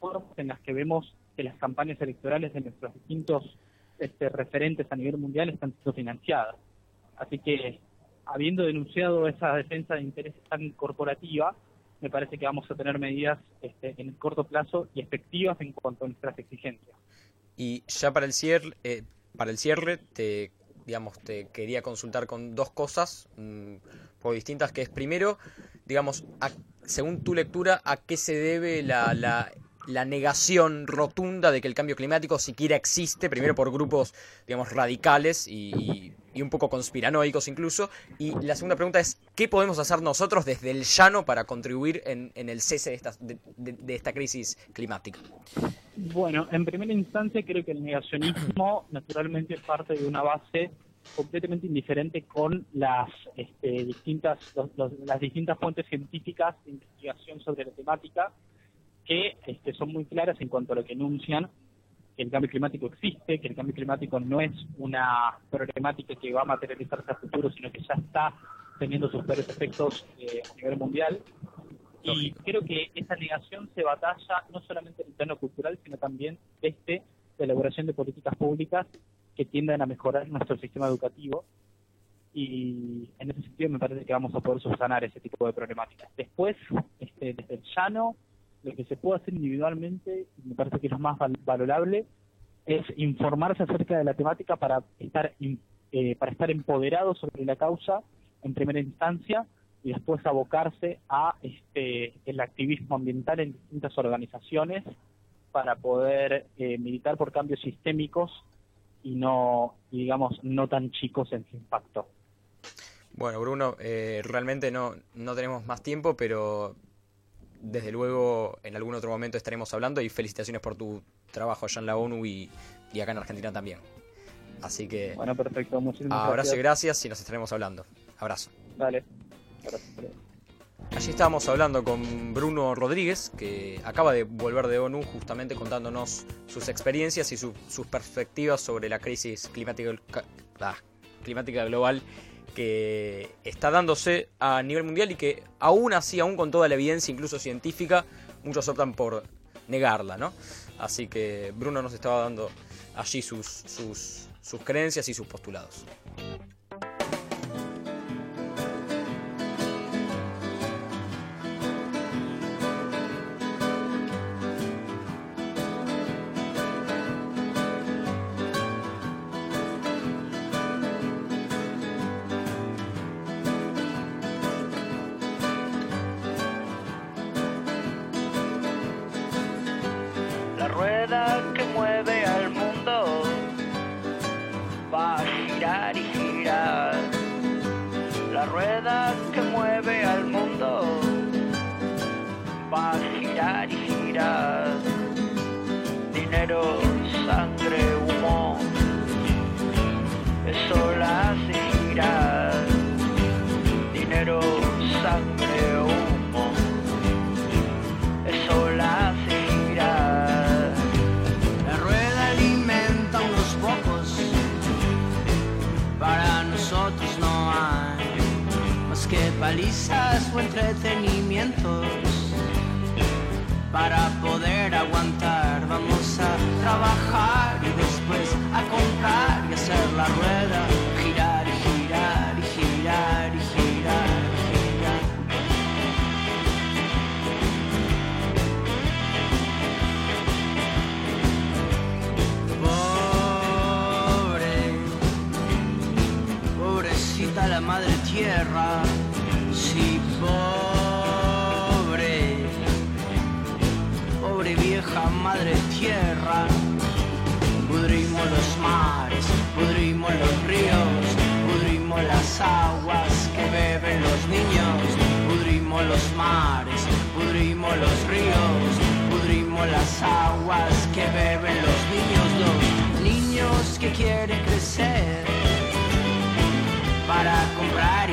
Speaker 9: formas en las que vemos que las campañas electorales de nuestros distintos este, referentes a nivel mundial están siendo financiadas. Así que, habiendo denunciado esa defensa de intereses tan corporativa, me parece que vamos a tener medidas este, en el corto plazo y efectivas en cuanto a nuestras exigencias.
Speaker 2: Y ya para el cierre, eh, para el cierre te, digamos, te quería consultar con dos cosas mm, por distintas, que es primero, digamos, a- según tu lectura, ¿a qué se debe la, la, la negación rotunda de que el cambio climático siquiera existe? Primero por grupos, digamos, radicales y, y- y un poco conspiranoicos incluso. Y la segunda pregunta es, ¿qué podemos hacer nosotros desde el llano para contribuir en, en el cese de esta, de- de- de esta crisis climática?
Speaker 9: Bueno, en primera instancia creo que el negacionismo naturalmente parte de una base completamente indiferente con las este, distintas los- los- las distintas fuentes científicas de investigación sobre la temática que este, son muy claras en cuanto a lo que enuncian que el cambio climático existe, que el cambio climático no es una problemática que va a materializarse a futuro, sino que ya está teniendo sus peores efectos eh, a nivel mundial. Y creo que esa negación se batalla no solamente en el plano cultural, sino también desde la elaboración de políticas públicas que tiendan a mejorar nuestro sistema educativo. Y en ese sentido me parece que vamos a poder subsanar ese tipo de problemáticas. Después, este, desde el llano, lo que se puede hacer individualmente, me parece que es lo más val- valorable, es informarse acerca de la temática para estar eh, para estar empoderado sobre la causa en primera instancia y después abocarse a este el activismo ambiental en distintas organizaciones para poder eh, militar por cambios sistémicos y no digamos no tan chicos en su impacto.
Speaker 2: Bueno, Bruno, eh, realmente no, no tenemos más tiempo, pero desde luego en algún otro momento estaremos hablando y felicitaciones por tu trabajo allá en la ONU y, y acá en Argentina también. Así que
Speaker 9: Bueno, perfecto, muchísimas
Speaker 2: abrazo y
Speaker 9: gracias.
Speaker 2: gracias y nos estaremos hablando. Abrazo.
Speaker 9: Gracias.
Speaker 2: Allí estábamos hablando con Bruno Rodríguez, que acaba de volver de ONU justamente contándonos sus experiencias y su- sus perspectivas sobre la crisis climática, ca- ah, climática global que está dándose a nivel mundial y que aún así, aún con toda la evidencia, incluso científica, muchos optan por negarla, ¿no? Así que Bruno nos estaba dando allí sus, sus, sus creencias y sus postulados.
Speaker 10: Trabajar y después a comprar y hacer la rueda girar y girar y girar y girar y girar. Pobre, pobrecita la madre tierra, sí, pobre, pobre vieja madre tierra, Corrimos los ríos, pudrimos las aguas que beben los niños, pudrimos los mares, pudrimos los ríos, pudrimos las aguas que beben los niños, los niños que quieren crecer para comprar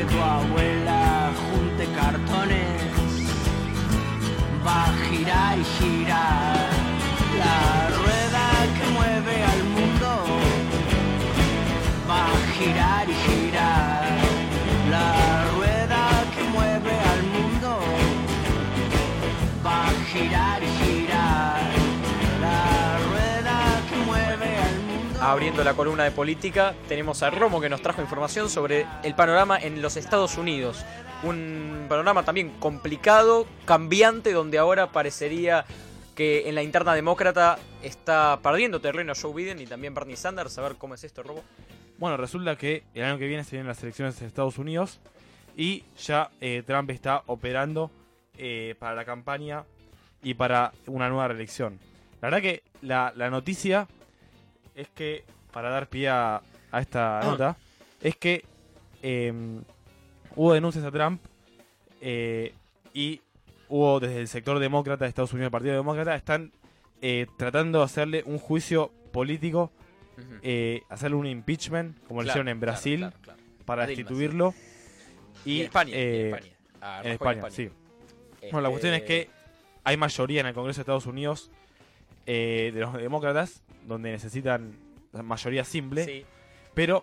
Speaker 10: aunque tu abuela junte cartones, va a girar y girar,
Speaker 2: Abriendo la columna de política, tenemos a Romo que nos trajo información sobre el panorama en los Estados Unidos. Un panorama también complicado, cambiante, donde ahora parecería que en la interna demócrata está perdiendo terreno Joe Biden y también Bernie Sanders. A ver cómo es esto, Romo.
Speaker 3: Bueno, resulta que el año que viene se vienen las elecciones en Estados Unidos y ya eh, Trump está operando eh, para la campaña y para una nueva reelección. La verdad que la, la noticia es que, para dar pie a, a esta nota, es que eh, hubo denuncias a Trump eh, y hubo desde el sector demócrata de Estados Unidos, el Partido Demócrata, están eh, tratando de hacerle un juicio político eh, hacerle un impeachment, como lo
Speaker 2: Claro,
Speaker 3: hicieron en Brasil,
Speaker 2: claro, claro.
Speaker 3: para destituirlo.
Speaker 2: Y en España, en
Speaker 3: eh,
Speaker 2: España.
Speaker 3: En España,
Speaker 2: España.
Speaker 3: sí. Bueno, la cuestión es
Speaker 2: Este-
Speaker 3: que hay mayoría en el Congreso de Estados Unidos eh, de los demócratas, donde necesitan mayoría simple,
Speaker 2: Sí.
Speaker 3: pero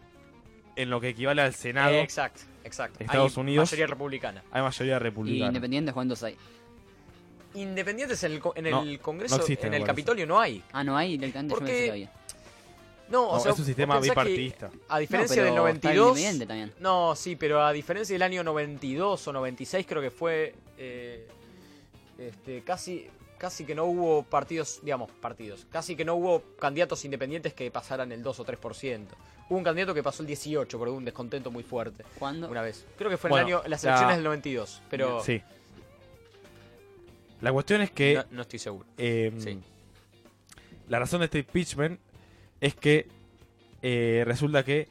Speaker 3: en lo que equivale al Senado
Speaker 2: Eh, exacto, exacto.
Speaker 3: Estados
Speaker 2: Hay
Speaker 3: Unidos
Speaker 2: mayoría republicana.
Speaker 3: hay mayoría
Speaker 4: Y
Speaker 3: republicana.
Speaker 4: independientes, ¿cuántos hay?
Speaker 2: Independientes en el, co- en
Speaker 3: No,
Speaker 2: el Congreso,
Speaker 3: no existen,
Speaker 2: en el. Capitolio no hay.
Speaker 4: Ah, no hay directamente, yo.
Speaker 2: No, o
Speaker 3: No,
Speaker 2: sea,
Speaker 3: es un sistema bipartidista.
Speaker 2: A diferencia
Speaker 4: No,
Speaker 2: del
Speaker 4: pero está
Speaker 2: 92.
Speaker 4: independiente también.
Speaker 2: No, sí, pero a diferencia del año 92 o 96, creo que fue. eh, este, casi, casi que no hubo partidos, digamos, partidos. Casi que no hubo candidatos independientes que pasaran el 2 o 3%. Hubo un candidato que pasó el 18 por un descontento muy fuerte.
Speaker 4: ¿Cuándo?
Speaker 2: Una vez. Creo que fue
Speaker 3: Bueno,
Speaker 2: en, el año, las
Speaker 3: la-
Speaker 2: elecciones del 92. Pero
Speaker 3: Sí. La cuestión es que
Speaker 2: no, no estoy seguro.
Speaker 3: Eh,
Speaker 2: Sí.
Speaker 3: La razón de este impeachment es que eh, resulta que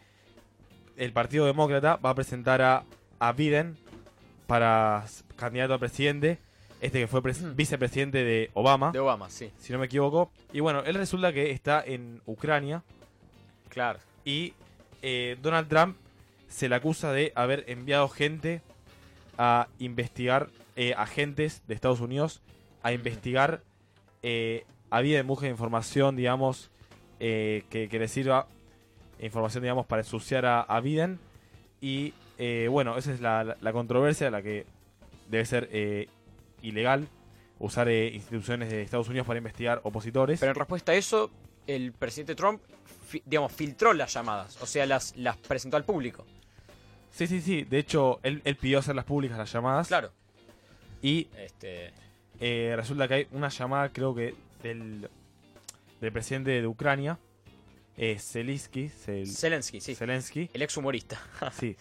Speaker 3: el Partido Demócrata va a presentar a, a Biden para candidato a presidente, este que fue pres- vicepresidente de Obama,
Speaker 2: De Obama, sí.
Speaker 3: si no me equivoco. Y bueno, él resulta que está en Ucrania
Speaker 2: Claro.
Speaker 3: y eh, Donald Trump se le acusa de haber enviado gente a investigar, eh, agentes de Estados Unidos, a investigar eh, a Biden busca información, digamos, eh, que, que le sirva, información, digamos, para ensuciar a, a Biden. Y bueno, esa es la, la- la controversia, la que debe ser ilegal usar eh, instituciones de Estados Unidos para investigar opositores.
Speaker 2: Pero en respuesta a eso, el presidente Trump, fi- digamos, filtró las llamadas. O sea, las, las presentó al público.
Speaker 3: Sí, sí, sí. De hecho, él, él pidió hacerlas públicas las llamadas.
Speaker 2: Claro.
Speaker 3: Y
Speaker 2: Este.
Speaker 3: eh, resulta que hay una llamada, creo que, del, del presidente de Ucrania, eh, Zelensky. Zel-
Speaker 2: Zelensky, sí.
Speaker 3: Zelensky.
Speaker 2: El ex humorista.
Speaker 3: sí.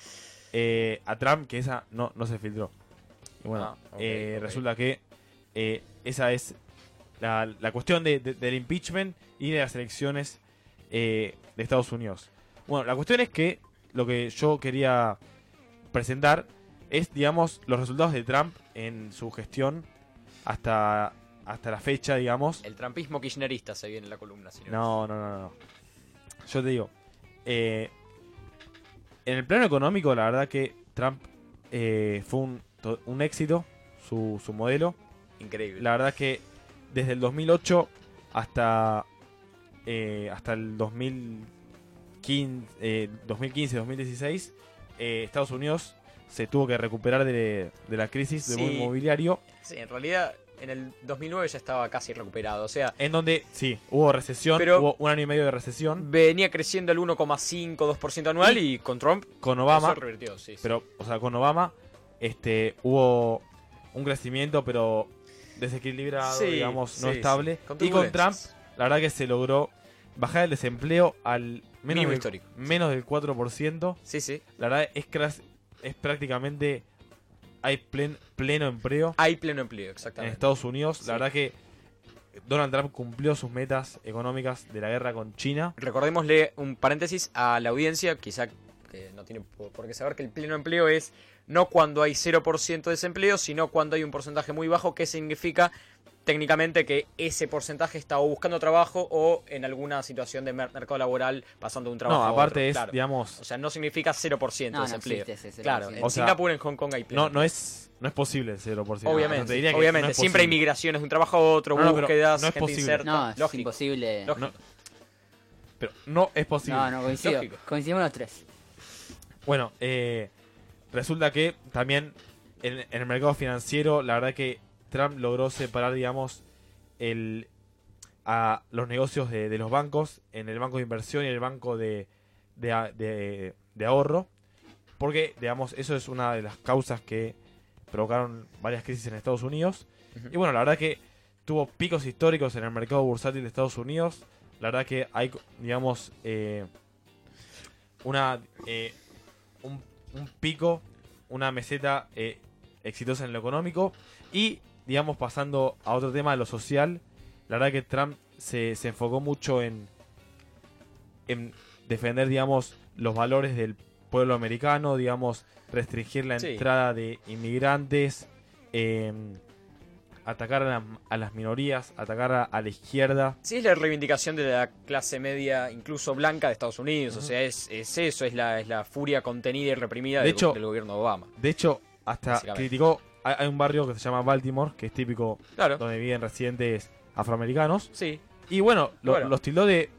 Speaker 3: Eh, a Trump, que esa no, no se filtró. Y bueno,
Speaker 2: Ah,
Speaker 3: eh, resulta que eh, esa es la, la cuestión de- de- del impeachment y de las elecciones eh, de Estados Unidos. Bueno, la cuestión es que lo que yo quería presentar es, digamos, los resultados de Trump en su gestión hasta hasta la fecha, digamos.
Speaker 2: El trampismo kirchnerista se viene en la columna. si no-
Speaker 3: No, no, no. Yo te digo, eh, en el plano económico, la verdad que Trump eh, fue un, un éxito, su, su modelo.
Speaker 2: Increíble.
Speaker 3: La verdad que desde el 2008 hasta, eh, hasta el 2015, eh, 2015-2016, eh, Estados Unidos se tuvo que recuperar de, de la crisis del
Speaker 2: Sí.
Speaker 3: inmobiliario.
Speaker 2: Sí, en realidad en el 2009 ya estaba casi recuperado. O sea,
Speaker 3: En donde, sí, hubo recesión,
Speaker 2: Pero-
Speaker 3: hubo un año y medio de recesión.
Speaker 2: venía creciendo el 1,5-2% anual y, con Trump
Speaker 3: con Obama,
Speaker 2: eso revirtió, sí, sí.
Speaker 3: pero, o sea, con Obama, este, hubo un crecimiento, pero desequilibrado,
Speaker 2: Sí,
Speaker 3: digamos, no
Speaker 2: sí,
Speaker 3: estable.
Speaker 2: sí,
Speaker 3: y con Trump, la verdad que se logró bajar el desempleo al menos,
Speaker 2: Mínimo
Speaker 3: del,
Speaker 2: histórico.
Speaker 3: menos del 4%.
Speaker 2: Sí, sí.
Speaker 3: La verdad es, es prácticamente, hay plen- pleno empleo
Speaker 2: Hay pleno empleo,
Speaker 3: en
Speaker 2: exactamente.
Speaker 3: Estados Unidos. La verdad que Donald Trump cumplió sus metas económicas de la guerra con China.
Speaker 2: Recordémosle un paréntesis a la audiencia, quizá que no tiene por qué saber que el pleno empleo es no cuando hay 0% de desempleo, sino cuando hay un porcentaje muy bajo, que significa técnicamente que ese porcentaje está o buscando trabajo o en alguna situación de mer- mercado laboral pasando de un trabajo
Speaker 3: No,
Speaker 2: a
Speaker 3: aparte
Speaker 2: otro,
Speaker 3: es,
Speaker 2: claro.
Speaker 3: digamos,
Speaker 2: O sea, no significa 0%
Speaker 4: No, no
Speaker 2: de desempleo.
Speaker 4: existe ese 0%.
Speaker 2: Claro, en
Speaker 3: O sea,
Speaker 2: Singapur, en Hong Kong hay pleno
Speaker 3: no, no es no es posible el 0%.
Speaker 2: Obviamente,
Speaker 3: No te diría que
Speaker 2: obviamente.
Speaker 3: no es
Speaker 2: Siempre hay migraciones de un trabajo a otro,
Speaker 3: No, no,
Speaker 2: búsquedas,
Speaker 3: no es
Speaker 2: gente
Speaker 3: posible.
Speaker 2: inserta.
Speaker 4: No, es
Speaker 2: Lógico.
Speaker 4: imposible.
Speaker 2: Lógico.
Speaker 3: No, pero no es posible.
Speaker 4: No, no, coincido.
Speaker 2: Lógico.
Speaker 4: Coincidimos los tres.
Speaker 3: Bueno, eh, resulta que también en, en el mercado financiero, la verdad que Trump logró separar, digamos, el, a los negocios de, de los bancos en el banco de inversión y el banco de, de, ahorro. Porque, digamos, eso es una de las causas que provocaron varias crisis en Estados Unidos. Y bueno, la verdad que tuvo picos históricos en el mercado bursátil de Estados Unidos. La verdad que hay, digamos, eh, una eh, un, un pico, una meseta eh, exitosa en lo económico. Y, digamos, pasando a otro tema, lo social, la verdad que Trump se, se enfocó mucho en, en defender, digamos, los valores del pueblo americano, digamos, restringir la
Speaker 2: Sí.
Speaker 3: entrada de inmigrantes, eh, atacar a, la- a las minorías, atacar a, a la izquierda.
Speaker 2: Sí, es la reivindicación de la clase media, incluso blanca, de Estados Unidos. O sea, es, es eso, es la, es la furia contenida y reprimida
Speaker 3: De
Speaker 2: del,
Speaker 3: hecho-
Speaker 2: del gobierno de Obama.
Speaker 3: De hecho, hasta criticó. Hay, hay un barrio que se llama Baltimore, que es típico
Speaker 2: Claro.
Speaker 3: donde viven residentes afroamericanos.
Speaker 2: Sí.
Speaker 3: Y bueno, lo-
Speaker 2: Bueno.
Speaker 3: los tildó de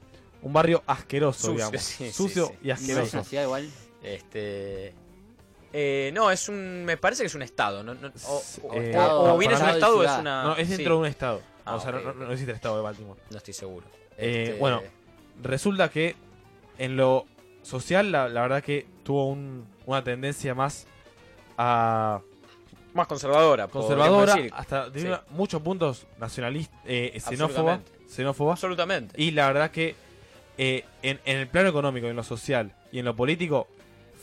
Speaker 3: un barrio asqueroso,
Speaker 2: Sucio,
Speaker 3: digamos.
Speaker 2: sí, sí,
Speaker 3: Sucio
Speaker 2: sí.
Speaker 3: y
Speaker 4: No es
Speaker 3: asqueroso.
Speaker 4: ciudad igual.
Speaker 2: Este. Eh, no, es un. Me parece que es un estado. ¿no? No- o, o-
Speaker 3: Eh,
Speaker 2: o- o
Speaker 3: no,
Speaker 2: bien es un estado o es una.
Speaker 3: No, es
Speaker 2: sí.
Speaker 3: dentro de un estado.
Speaker 2: Ah,
Speaker 3: o sea, no- no, existe el estado de Baltimore.
Speaker 2: No estoy seguro.
Speaker 3: Eh,
Speaker 2: Este,
Speaker 3: bueno, resulta que en lo social, la, la verdad que tuvo un- una tendencia más a
Speaker 2: Más conservadora.
Speaker 3: conservadora,
Speaker 2: decir.
Speaker 3: hasta tiene
Speaker 2: Sí.
Speaker 3: una- muchos puntos nacionalistas, eh, xenófoba,
Speaker 2: Absolutamente.
Speaker 3: xenófoba.
Speaker 2: Absolutamente.
Speaker 3: Y la verdad que eh, en, en el plano económico, en lo social y en lo político,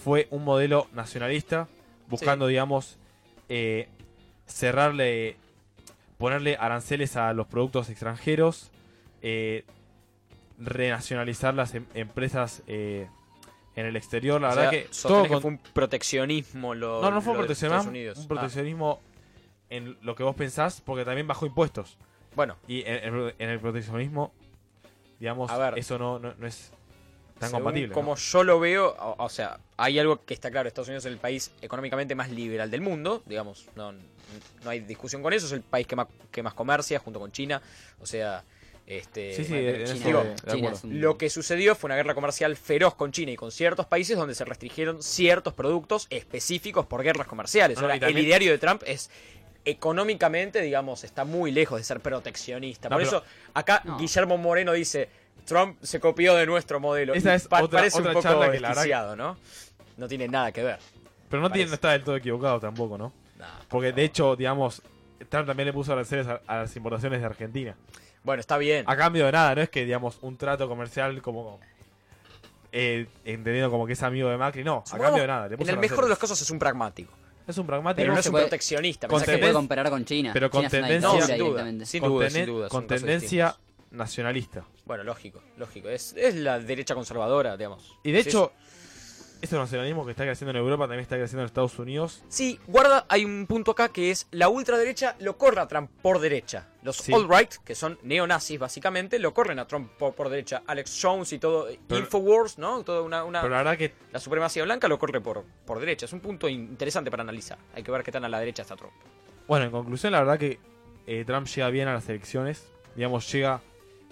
Speaker 3: fue un modelo nacionalista, buscando, digamos, eh, cerrarle, ponerle aranceles a los productos extranjeros, eh, renacionalizar las em- empresas eh, en el exterior. La
Speaker 2: O
Speaker 3: verdad
Speaker 2: sea,
Speaker 3: que todo
Speaker 2: que
Speaker 3: con-
Speaker 2: fue un proteccionismo. Lo,
Speaker 3: no, no fue un
Speaker 2: lo
Speaker 3: proteccionismo,
Speaker 2: Estados Unidos.
Speaker 3: un
Speaker 2: Ah,
Speaker 3: proteccionismo en lo que vos pensás, porque también bajó impuestos.
Speaker 2: bueno,
Speaker 3: Y en, en- en el proteccionismo, digamos,
Speaker 2: A ver.
Speaker 3: eso no, no, no es
Speaker 2: según. Como
Speaker 3: ¿no?
Speaker 2: yo lo veo, o, o sea, hay algo que está claro: Estados Unidos es el país económicamente más liberal del mundo, digamos, no, no hay discusión con eso. Es el país que más, que más comercia junto con China. O sea, este.
Speaker 3: Sí, eso
Speaker 2: digo,
Speaker 4: China es un-
Speaker 2: Lo que sucedió fue una guerra comercial feroz con China y con ciertos países donde se restringieron ciertos productos específicos por guerras comerciales. Ahora,
Speaker 3: también-
Speaker 2: el ideario de Trump es económicamente, digamos, está muy lejos de ser proteccionista.
Speaker 3: No,
Speaker 2: por
Speaker 3: pero-
Speaker 2: eso, acá
Speaker 4: No.
Speaker 2: Guillermo Moreno dice, Trump se copió de nuestro modelo.
Speaker 3: Esa es
Speaker 2: pa-
Speaker 3: otra-
Speaker 2: parece
Speaker 3: otra
Speaker 2: un poco
Speaker 3: charla que la
Speaker 2: ¿no? No tiene nada que ver.
Speaker 3: Pero no, tiene, no está del todo equivocado tampoco, ¿no?
Speaker 2: Nah,
Speaker 3: Porque de hecho, digamos, Trump también le puso aranceles a, a las importaciones de Argentina.
Speaker 2: Bueno, está bien.
Speaker 3: A cambio de nada, no es que, digamos, un trato comercial como... eh, entendiendo como que es amigo de Macri, no, a cambio de nada. Le
Speaker 2: en el mejor de los casos es un pragmático.
Speaker 3: Es un pragmático.
Speaker 2: Pero no
Speaker 4: no
Speaker 2: es un
Speaker 4: puede-
Speaker 2: proteccionista.
Speaker 3: con
Speaker 4: No
Speaker 2: pensá
Speaker 4: se
Speaker 2: que-
Speaker 4: puede comparar con China.
Speaker 3: pero con
Speaker 4: China una
Speaker 3: tendencia-
Speaker 2: No, sin duda. Sin
Speaker 3: con
Speaker 2: duda, sin duda.
Speaker 3: con tendencia. Nacionalista.
Speaker 2: Bueno, lógico, lógico. Es, es la derecha conservadora, digamos.
Speaker 3: Y de hecho, Este nacionalismo que está creciendo en Europa también está creciendo en Estados Unidos.
Speaker 2: Sí, guarda, hay un punto acá que es la ultraderecha lo corre a Trump por derecha. Los
Speaker 3: Sí.
Speaker 2: alt-right, que son neonazis básicamente, lo corren a Trump por, por derecha. Alex Jones y todo,
Speaker 3: Pero-
Speaker 2: Infowars, ¿no? Toda una, una-
Speaker 3: Pero la verdad que
Speaker 2: la supremacía blanca lo corre por, por derecha. Es un punto in- interesante para analizar. Hay que ver qué tan a la derecha está Trump.
Speaker 3: Bueno, en conclusión, la verdad que eh, Trump llega bien a las elecciones. Digamos, llega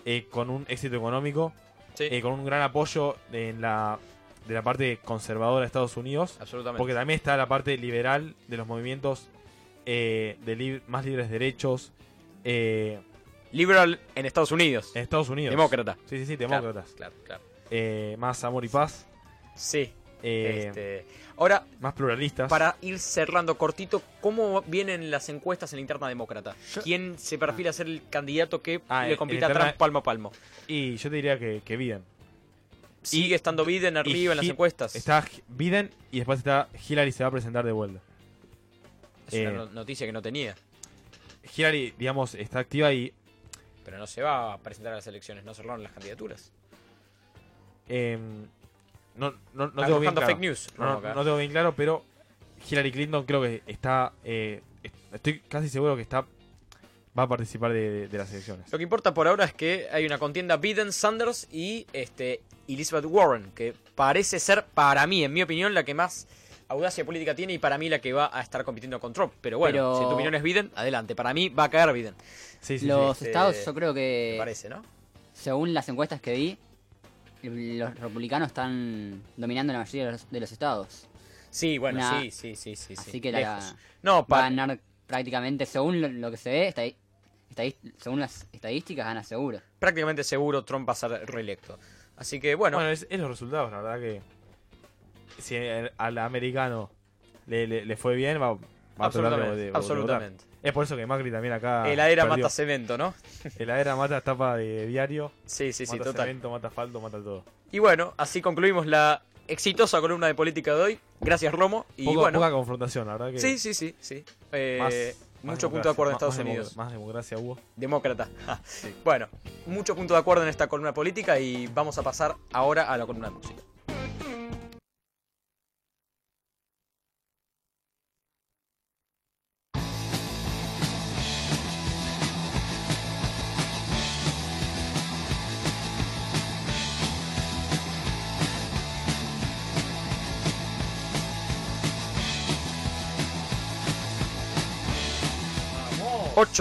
Speaker 3: eh, con un éxito económico, eh, con un gran apoyo en la, de la parte conservadora de Estados Unidos.
Speaker 2: Absolutamente.
Speaker 3: Porque también está la parte liberal de los movimientos eh, de lib- más libres derechos. eh,
Speaker 2: Liberal en Estados Unidos.
Speaker 3: en Estados Unidos.
Speaker 2: Demócrata.
Speaker 3: Sí, sí, sí, demócratas.
Speaker 2: Claro, claro.
Speaker 3: Eh, más amor y paz.
Speaker 2: Sí.
Speaker 3: Eh,
Speaker 2: Este, ahora,
Speaker 3: más pluralistas.
Speaker 2: para ir cerrando cortito, ¿cómo vienen las encuestas en la interna demócrata? ¿Quién se perfila a ser el candidato que
Speaker 3: Ah,
Speaker 2: le compita a
Speaker 3: interna-
Speaker 2: Trump palmo a palmo?
Speaker 3: Y yo te diría que, que Biden.
Speaker 2: Sigue estando Biden arriba en las encuestas.
Speaker 3: Está Biden y después está Hillary se va a presentar de vuelta.
Speaker 2: Es una
Speaker 3: Eh,
Speaker 2: no- noticia que no tenía.
Speaker 3: Hillary, digamos, está activa y
Speaker 2: Pero no se va a presentar a las elecciones, no cerraron las candidaturas.
Speaker 3: eh, no, no, no tengo bien claro.
Speaker 2: fake news,
Speaker 3: No, no, no tengo bien claro, pero Hillary Clinton creo que está. eh, est- estoy casi seguro que está va a participar de, de- de las elecciones.
Speaker 2: Lo que importa por ahora es que hay una contienda Biden, Sanders y este Elizabeth Warren, que parece ser, para mí, en mi opinión, la que más audacia política tiene y para mí la que va a estar compitiendo con Trump. Pero bueno,
Speaker 4: Pero-
Speaker 2: si tu opinión es Biden, adelante. Para mí va a caer Biden.
Speaker 4: los
Speaker 2: Este,
Speaker 4: estados, yo creo que.
Speaker 2: me parece, ¿no?
Speaker 4: Según las encuestas que vi, los republicanos están dominando la mayoría de los, de los estados.
Speaker 2: Sí, bueno,
Speaker 4: Una-
Speaker 2: sí, sí, sí, sí.
Speaker 4: Así
Speaker 2: sí.
Speaker 4: que la.
Speaker 2: No,
Speaker 4: va a ganar prácticamente, según lo, lo que se ve, estadi- estadis- según las estadísticas, gana seguro.
Speaker 2: prácticamente seguro Trump va a ser reelecto. Así que bueno,
Speaker 3: Bueno, es, es los resultados, la verdad que. Si el- al americano le, le- le fue bien, va, va a
Speaker 2: Absolutamente,
Speaker 3: de- de
Speaker 2: absolutamente.
Speaker 3: Es por eso que Macri también acá.
Speaker 2: heladera
Speaker 3: perdió.
Speaker 2: mata cemento, ¿no?
Speaker 3: Heladera mata tapa de diario.
Speaker 2: Sí, sí, sí,
Speaker 3: mata
Speaker 2: total.
Speaker 3: cemento, mata asfalto, mata todo.
Speaker 2: Y bueno, así concluimos la exitosa columna de política de hoy. Gracias, Romo. Y bueno,
Speaker 3: Poca confrontación, la verdad que.
Speaker 2: Sí, sí, sí, sí. Eh,
Speaker 3: Más-
Speaker 2: mucho
Speaker 3: más
Speaker 2: punto de acuerdo en Estados
Speaker 3: más-
Speaker 2: Unidos.
Speaker 3: Más democracia hubo.
Speaker 2: Demócrata. Bueno, mucho punto de acuerdo en esta columna política y vamos a pasar ahora a la columna de música.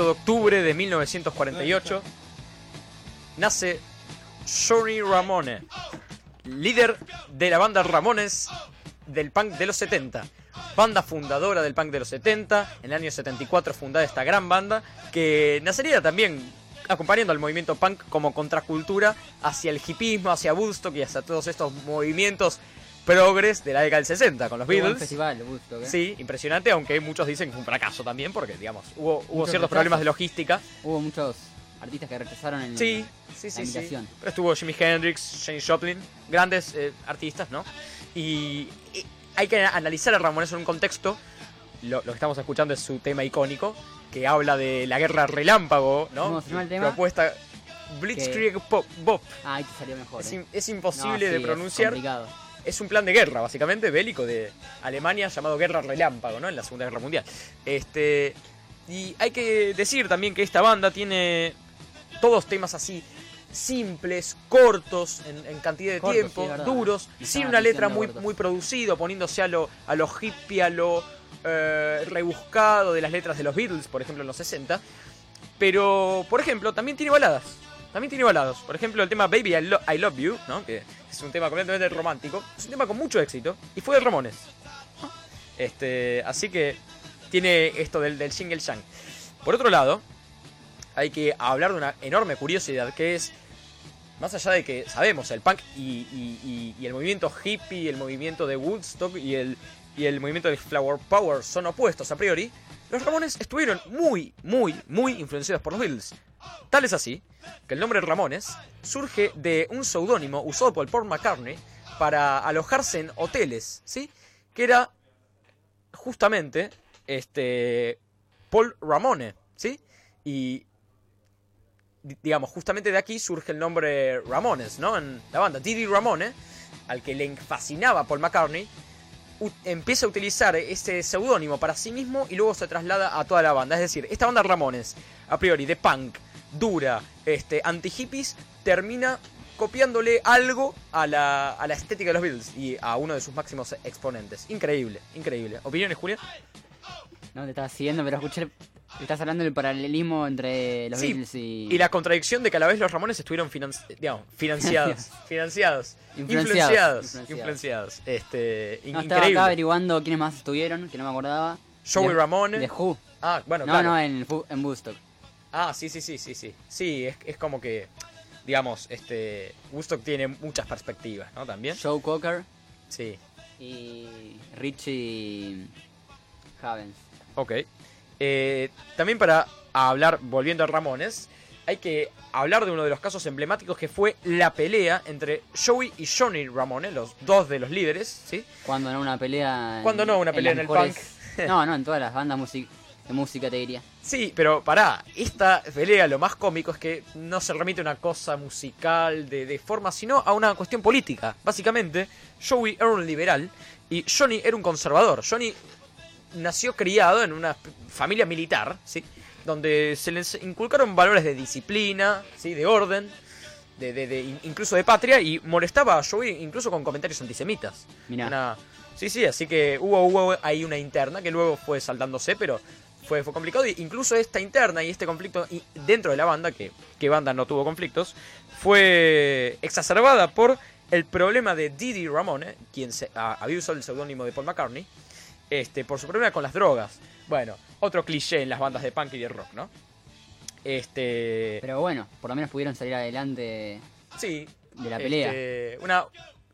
Speaker 2: 8 de octubre de 1948 nace Johnny Ramone, líder de la banda Ramones del punk de los 70. Banda fundadora del punk de los 70, en el año 74 fundada esta gran banda, que nacería también acompañando al movimiento punk como contracultura hacia el hipismo, hacia Woodstock y hacia todos estos movimientos progres de la década del 60 con los
Speaker 4: Qué buen
Speaker 2: Beatles.
Speaker 4: festival, Woodstock, ¿eh?
Speaker 2: Sí, impresionante, aunque muchos dicen que fue un fracaso también, porque digamos, hubo, hubo ciertos
Speaker 4: retrasos.
Speaker 2: problemas de logística.
Speaker 4: Hubo muchos artistas que rechazaron el,
Speaker 2: Sí, sí,
Speaker 4: la
Speaker 2: sí, sí.
Speaker 4: invitación.
Speaker 2: Pero estuvo Jimi Hendrix, James Joplin, grandes eh, artistas, ¿no? Y, y hay que analizar a Ramones en un contexto. Lo, lo que estamos escuchando es su tema icónico, que habla de la guerra relámpago, ¿no?
Speaker 4: ¿Cómo se llama el tema?
Speaker 2: Propuesta Blitzkrieg Pop. Bop.
Speaker 4: Ah, ahí te salió mejor.
Speaker 2: Es,
Speaker 4: ¿eh?
Speaker 2: im- es imposible
Speaker 4: No, sí,
Speaker 2: de
Speaker 4: es
Speaker 2: pronunciar.
Speaker 4: complicado.
Speaker 2: Es un plan de guerra, básicamente, bélico de Alemania llamado Guerra Relámpago, ¿no? En la Segunda Guerra Mundial. Este. Y hay que decir también que esta banda tiene todos temas así simples, cortos en, en cantidad de tiempo,
Speaker 4: sí,
Speaker 2: duros,
Speaker 4: Y
Speaker 2: sin una letra muy,
Speaker 4: cortos.
Speaker 2: muy producido, poniéndose a lo, a lo hippie, a lo eh, rebuscado de las letras de los Beatles, por ejemplo, en los 60. Pero, por ejemplo, también tiene baladas. También tiene baladas. Por ejemplo, el tema Baby I, Lo- I Love You, ¿no? que es un tema completamente romántico. Es un tema con mucho éxito. Y fue de Ramones. Este, así que tiene esto del, del shank. Por otro lado, hay que hablar de una enorme curiosidad que es, más allá de que sabemos, el punk y, el movimiento hippie, el movimiento de Woodstock y el, y el movimiento de Flower Power son opuestos a priori, los Ramones estuvieron muy, muy, muy influenciados por los Beatles. Tal es así que el nombre Ramones surge de un seudónimo usado por Paul McCartney para alojarse en hoteles, ¿sí? Que era justamente este Paul Ramone, ¿sí? Y di- digamos, justamente de aquí surge el nombre Ramones, ¿no? En la banda Didi Ramone al que le fascinaba Paul McCartney, empieza a utilizar ese seudónimo para sí mismo y luego se traslada a toda la banda. Es decir, esta banda Ramones, a priori de punk, dura, este, anti-hippies, termina copiándole algo a la, a la estética de los Beatles y a uno de sus máximos exponentes. Increíble, increíble. ¿Opiniones, Julia?
Speaker 4: No te estaba siguiendo, pero escuché. Estás hablando del paralelismo entre los
Speaker 2: Sí,
Speaker 4: Beatles y.
Speaker 2: Y la contradicción de que a la vez los Ramones estuvieron financi- digamos, financiados, financiados,
Speaker 4: Influenciados,
Speaker 2: influenciados, influenciados. Este,
Speaker 4: No, estaba
Speaker 2: increíble.
Speaker 4: acá averiguando quiénes más estuvieron, que no me acordaba.
Speaker 2: Joey Ramone.
Speaker 4: De Who.
Speaker 2: Ah, bueno,
Speaker 4: no,
Speaker 2: claro.
Speaker 4: no, en, en Woodstock.
Speaker 2: Ah, sí, sí, sí, sí, sí. Sí, es, es como que, digamos, este, Woodstock tiene muchas perspectivas, ¿no? También.
Speaker 4: Joe Cocker
Speaker 2: Sí,
Speaker 4: y Richie Havens.
Speaker 2: ok. Eh, también para hablar, volviendo a Ramones, hay que hablar de uno de los casos emblemáticos que fue la pelea entre Joey y Johnny Ramone, los dos de los líderes, ¿sí?
Speaker 4: Cuando no una pelea. en-
Speaker 2: Cuando no una pelea en el
Speaker 4: mejores-
Speaker 2: punk.
Speaker 4: no, no, en todas las bandas music- de música te diría.
Speaker 2: Sí, pero pará, esta pelea lo más cómico es que no se remite a una cosa musical de, de forma, sino a una cuestión política. Básicamente, Joey era un liberal y Johnny era un conservador. Johnny nació criado en una familia militar, ¿sí? Donde se les inculcaron valores de disciplina, ¿sí? De orden, de, de- de- in- incluso de patria, y molestaba a Joey incluso con comentarios antisemitas.
Speaker 4: Mirá.
Speaker 2: Una- Sí, sí, así que hubo, hubo ahí una interna que luego fue saltándose, pero fue, fue complicado. Y incluso esta interna y este conflicto dentro de la banda, que, que banda no tuvo conflictos, fue exacerbada por el problema de Didi Ramone, quien se, a- había usado el seudónimo de Paul McCartney, este, por su problema con las drogas. Bueno, otro cliché en las bandas de punk y de rock, ¿no? Este.
Speaker 4: Pero bueno, por lo menos pudieron salir adelante
Speaker 2: Sí.
Speaker 4: de la pelea.
Speaker 2: Este, una,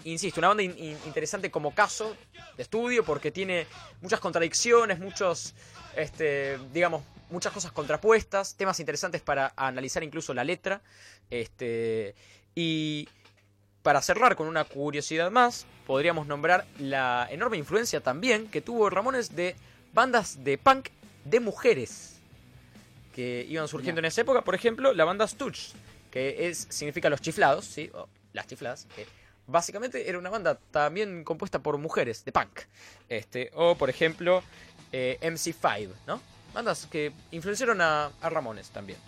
Speaker 2: insisto, una banda in- in- interesante como caso de estudio porque tiene muchas contradicciones, muchos, este, digamos, muchas cosas contrapuestas, temas interesantes para analizar incluso la letra. Este, y para cerrar con una curiosidad más, podríamos nombrar la enorme influencia también que tuvo Ramones de bandas de punk de mujeres que iban surgiendo en esa época. Por ejemplo, la banda Stooges, que es, significa los chiflados, ¿sí? O las chifladas, que básicamente era una banda también compuesta por mujeres de punk. Este, o, por ejemplo, eh, MC5, ¿no? Bandas que influenciaron a, a Ramones también.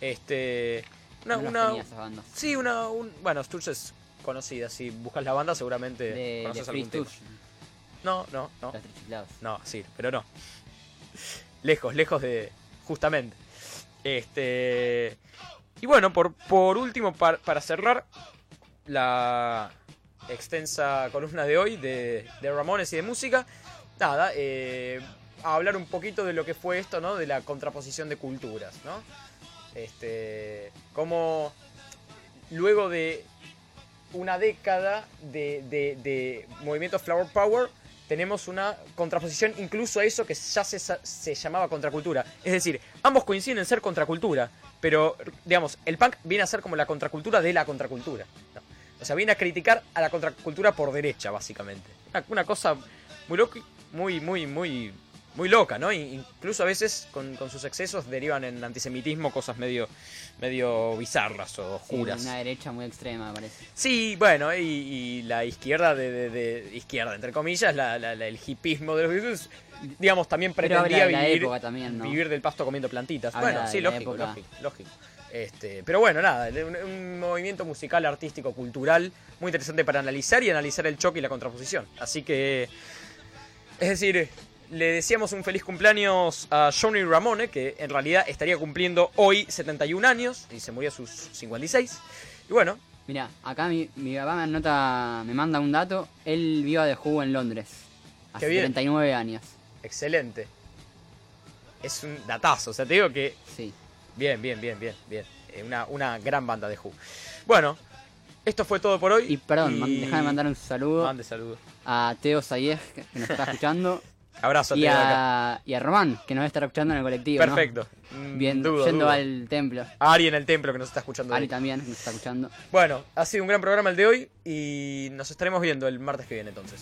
Speaker 2: Este, una,
Speaker 4: No las
Speaker 2: una-
Speaker 4: tenía esas bandas.
Speaker 2: Sí, una. Un, bueno, Stooges es conocida. Si buscas la banda, seguramente
Speaker 4: De,
Speaker 2: conoces
Speaker 4: de
Speaker 2: algún tema. No, no, no.
Speaker 4: los.
Speaker 2: No, sí, pero no. Lejos, lejos de. Justamente. Este. Y bueno, por, por último, par- para cerrar la extensa columna de hoy de, Ramones y de música, nada, eh, a hablar un poquito de lo que fue esto, ¿no? De la contraposición de culturas, ¿no? Este. Como luego de una década de, de, de movimiento Flower Power, tenemos una contraposición incluso a eso que ya se, se llamaba contracultura. Es decir, ambos coinciden en ser contracultura, pero, digamos, el punk viene a ser como la contracultura de la contracultura. O sea, viene a criticar a la contracultura por derecha, básicamente. Una, una cosa muy loca, muy, muy, muy, muy loca, ¿no? Incluso a veces con, con sus excesos derivan en antisemitismo, cosas medio, medio bizarras o
Speaker 4: Sí,
Speaker 2: oscuras.
Speaker 4: una derecha muy extrema, parece.
Speaker 2: Sí, bueno, y, y la izquierda de, de- de- izquierda, entre comillas, la, la- la- el hipismo de los Beatles, digamos, también pretendía vivir,
Speaker 4: también, ¿no?
Speaker 2: vivir del pasto comiendo plantitas.
Speaker 4: Habla
Speaker 2: bueno, sí, lógico, lógico, lógico. Este, pero bueno, nada, un, un movimiento musical, artístico, cultural, muy interesante para analizar y analizar el choque y la contraposición. Así que, es decir, le decíamos un feliz cumpleaños a Johnny Ramone, que en realidad estaría cumpliendo hoy 71 años y se murió a sus 56. Y bueno,
Speaker 4: Mira, acá mi, mi papá me anota, me manda un dato. Él vio a The Who en Londres. Hace
Speaker 2: bien.
Speaker 4: 39 años.
Speaker 2: excelente. Es un datazo, o sea, te digo que
Speaker 4: Sí.
Speaker 2: Bien, bien, bien, bien, bien. Eh, una, una gran banda de Who. Bueno, esto fue todo por hoy.
Speaker 4: Y perdón, man- déjame mandar un saludo
Speaker 2: Mande saludos.
Speaker 4: a Teo Sayej, que nos está escuchando.
Speaker 2: Abrazo,
Speaker 4: y a, y a Román, que nos va a estar escuchando en el colectivo.
Speaker 2: Perfecto. Mm,
Speaker 4: Bien,
Speaker 2: dudo,
Speaker 4: yendo
Speaker 2: dudo.
Speaker 4: al templo.
Speaker 2: Ari en el templo que nos está escuchando.
Speaker 4: Ari
Speaker 2: ahí.
Speaker 4: también nos está escuchando.
Speaker 2: Bueno, ha sido un gran programa el de hoy y nos estaremos viendo el martes que viene entonces.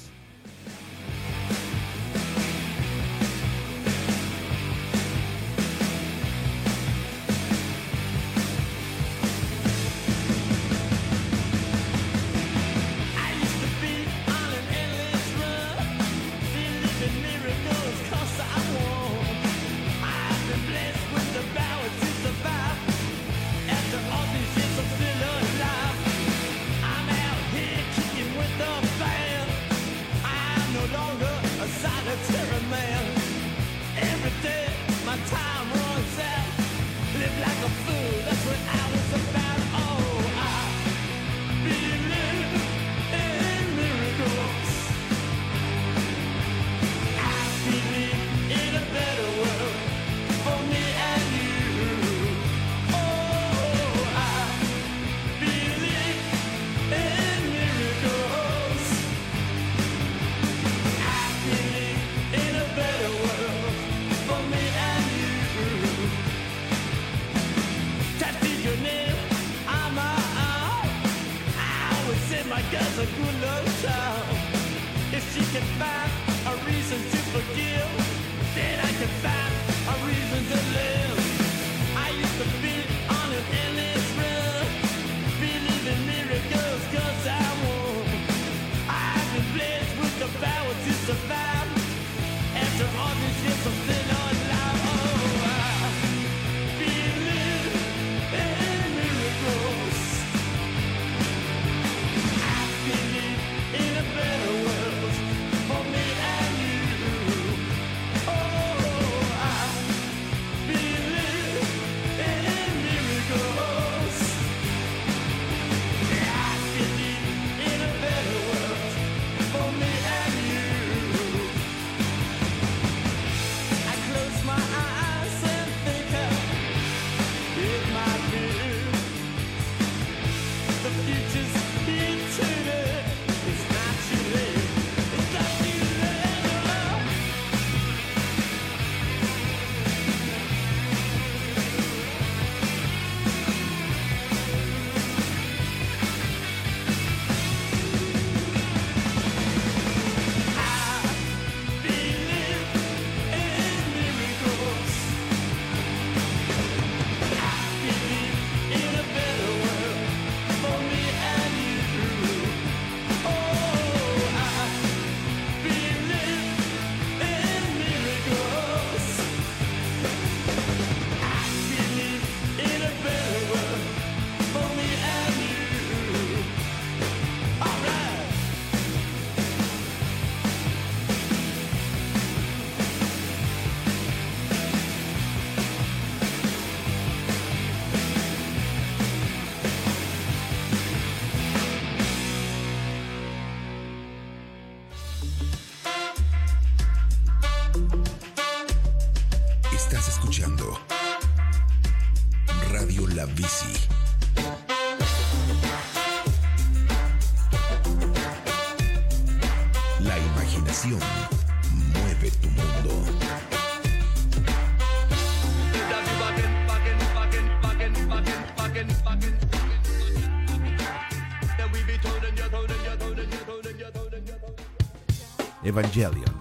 Speaker 5: Evangelion,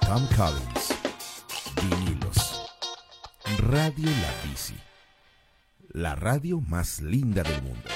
Speaker 5: Tom Collins, vinilos, Radio La Bici, la radio más linda del mundo.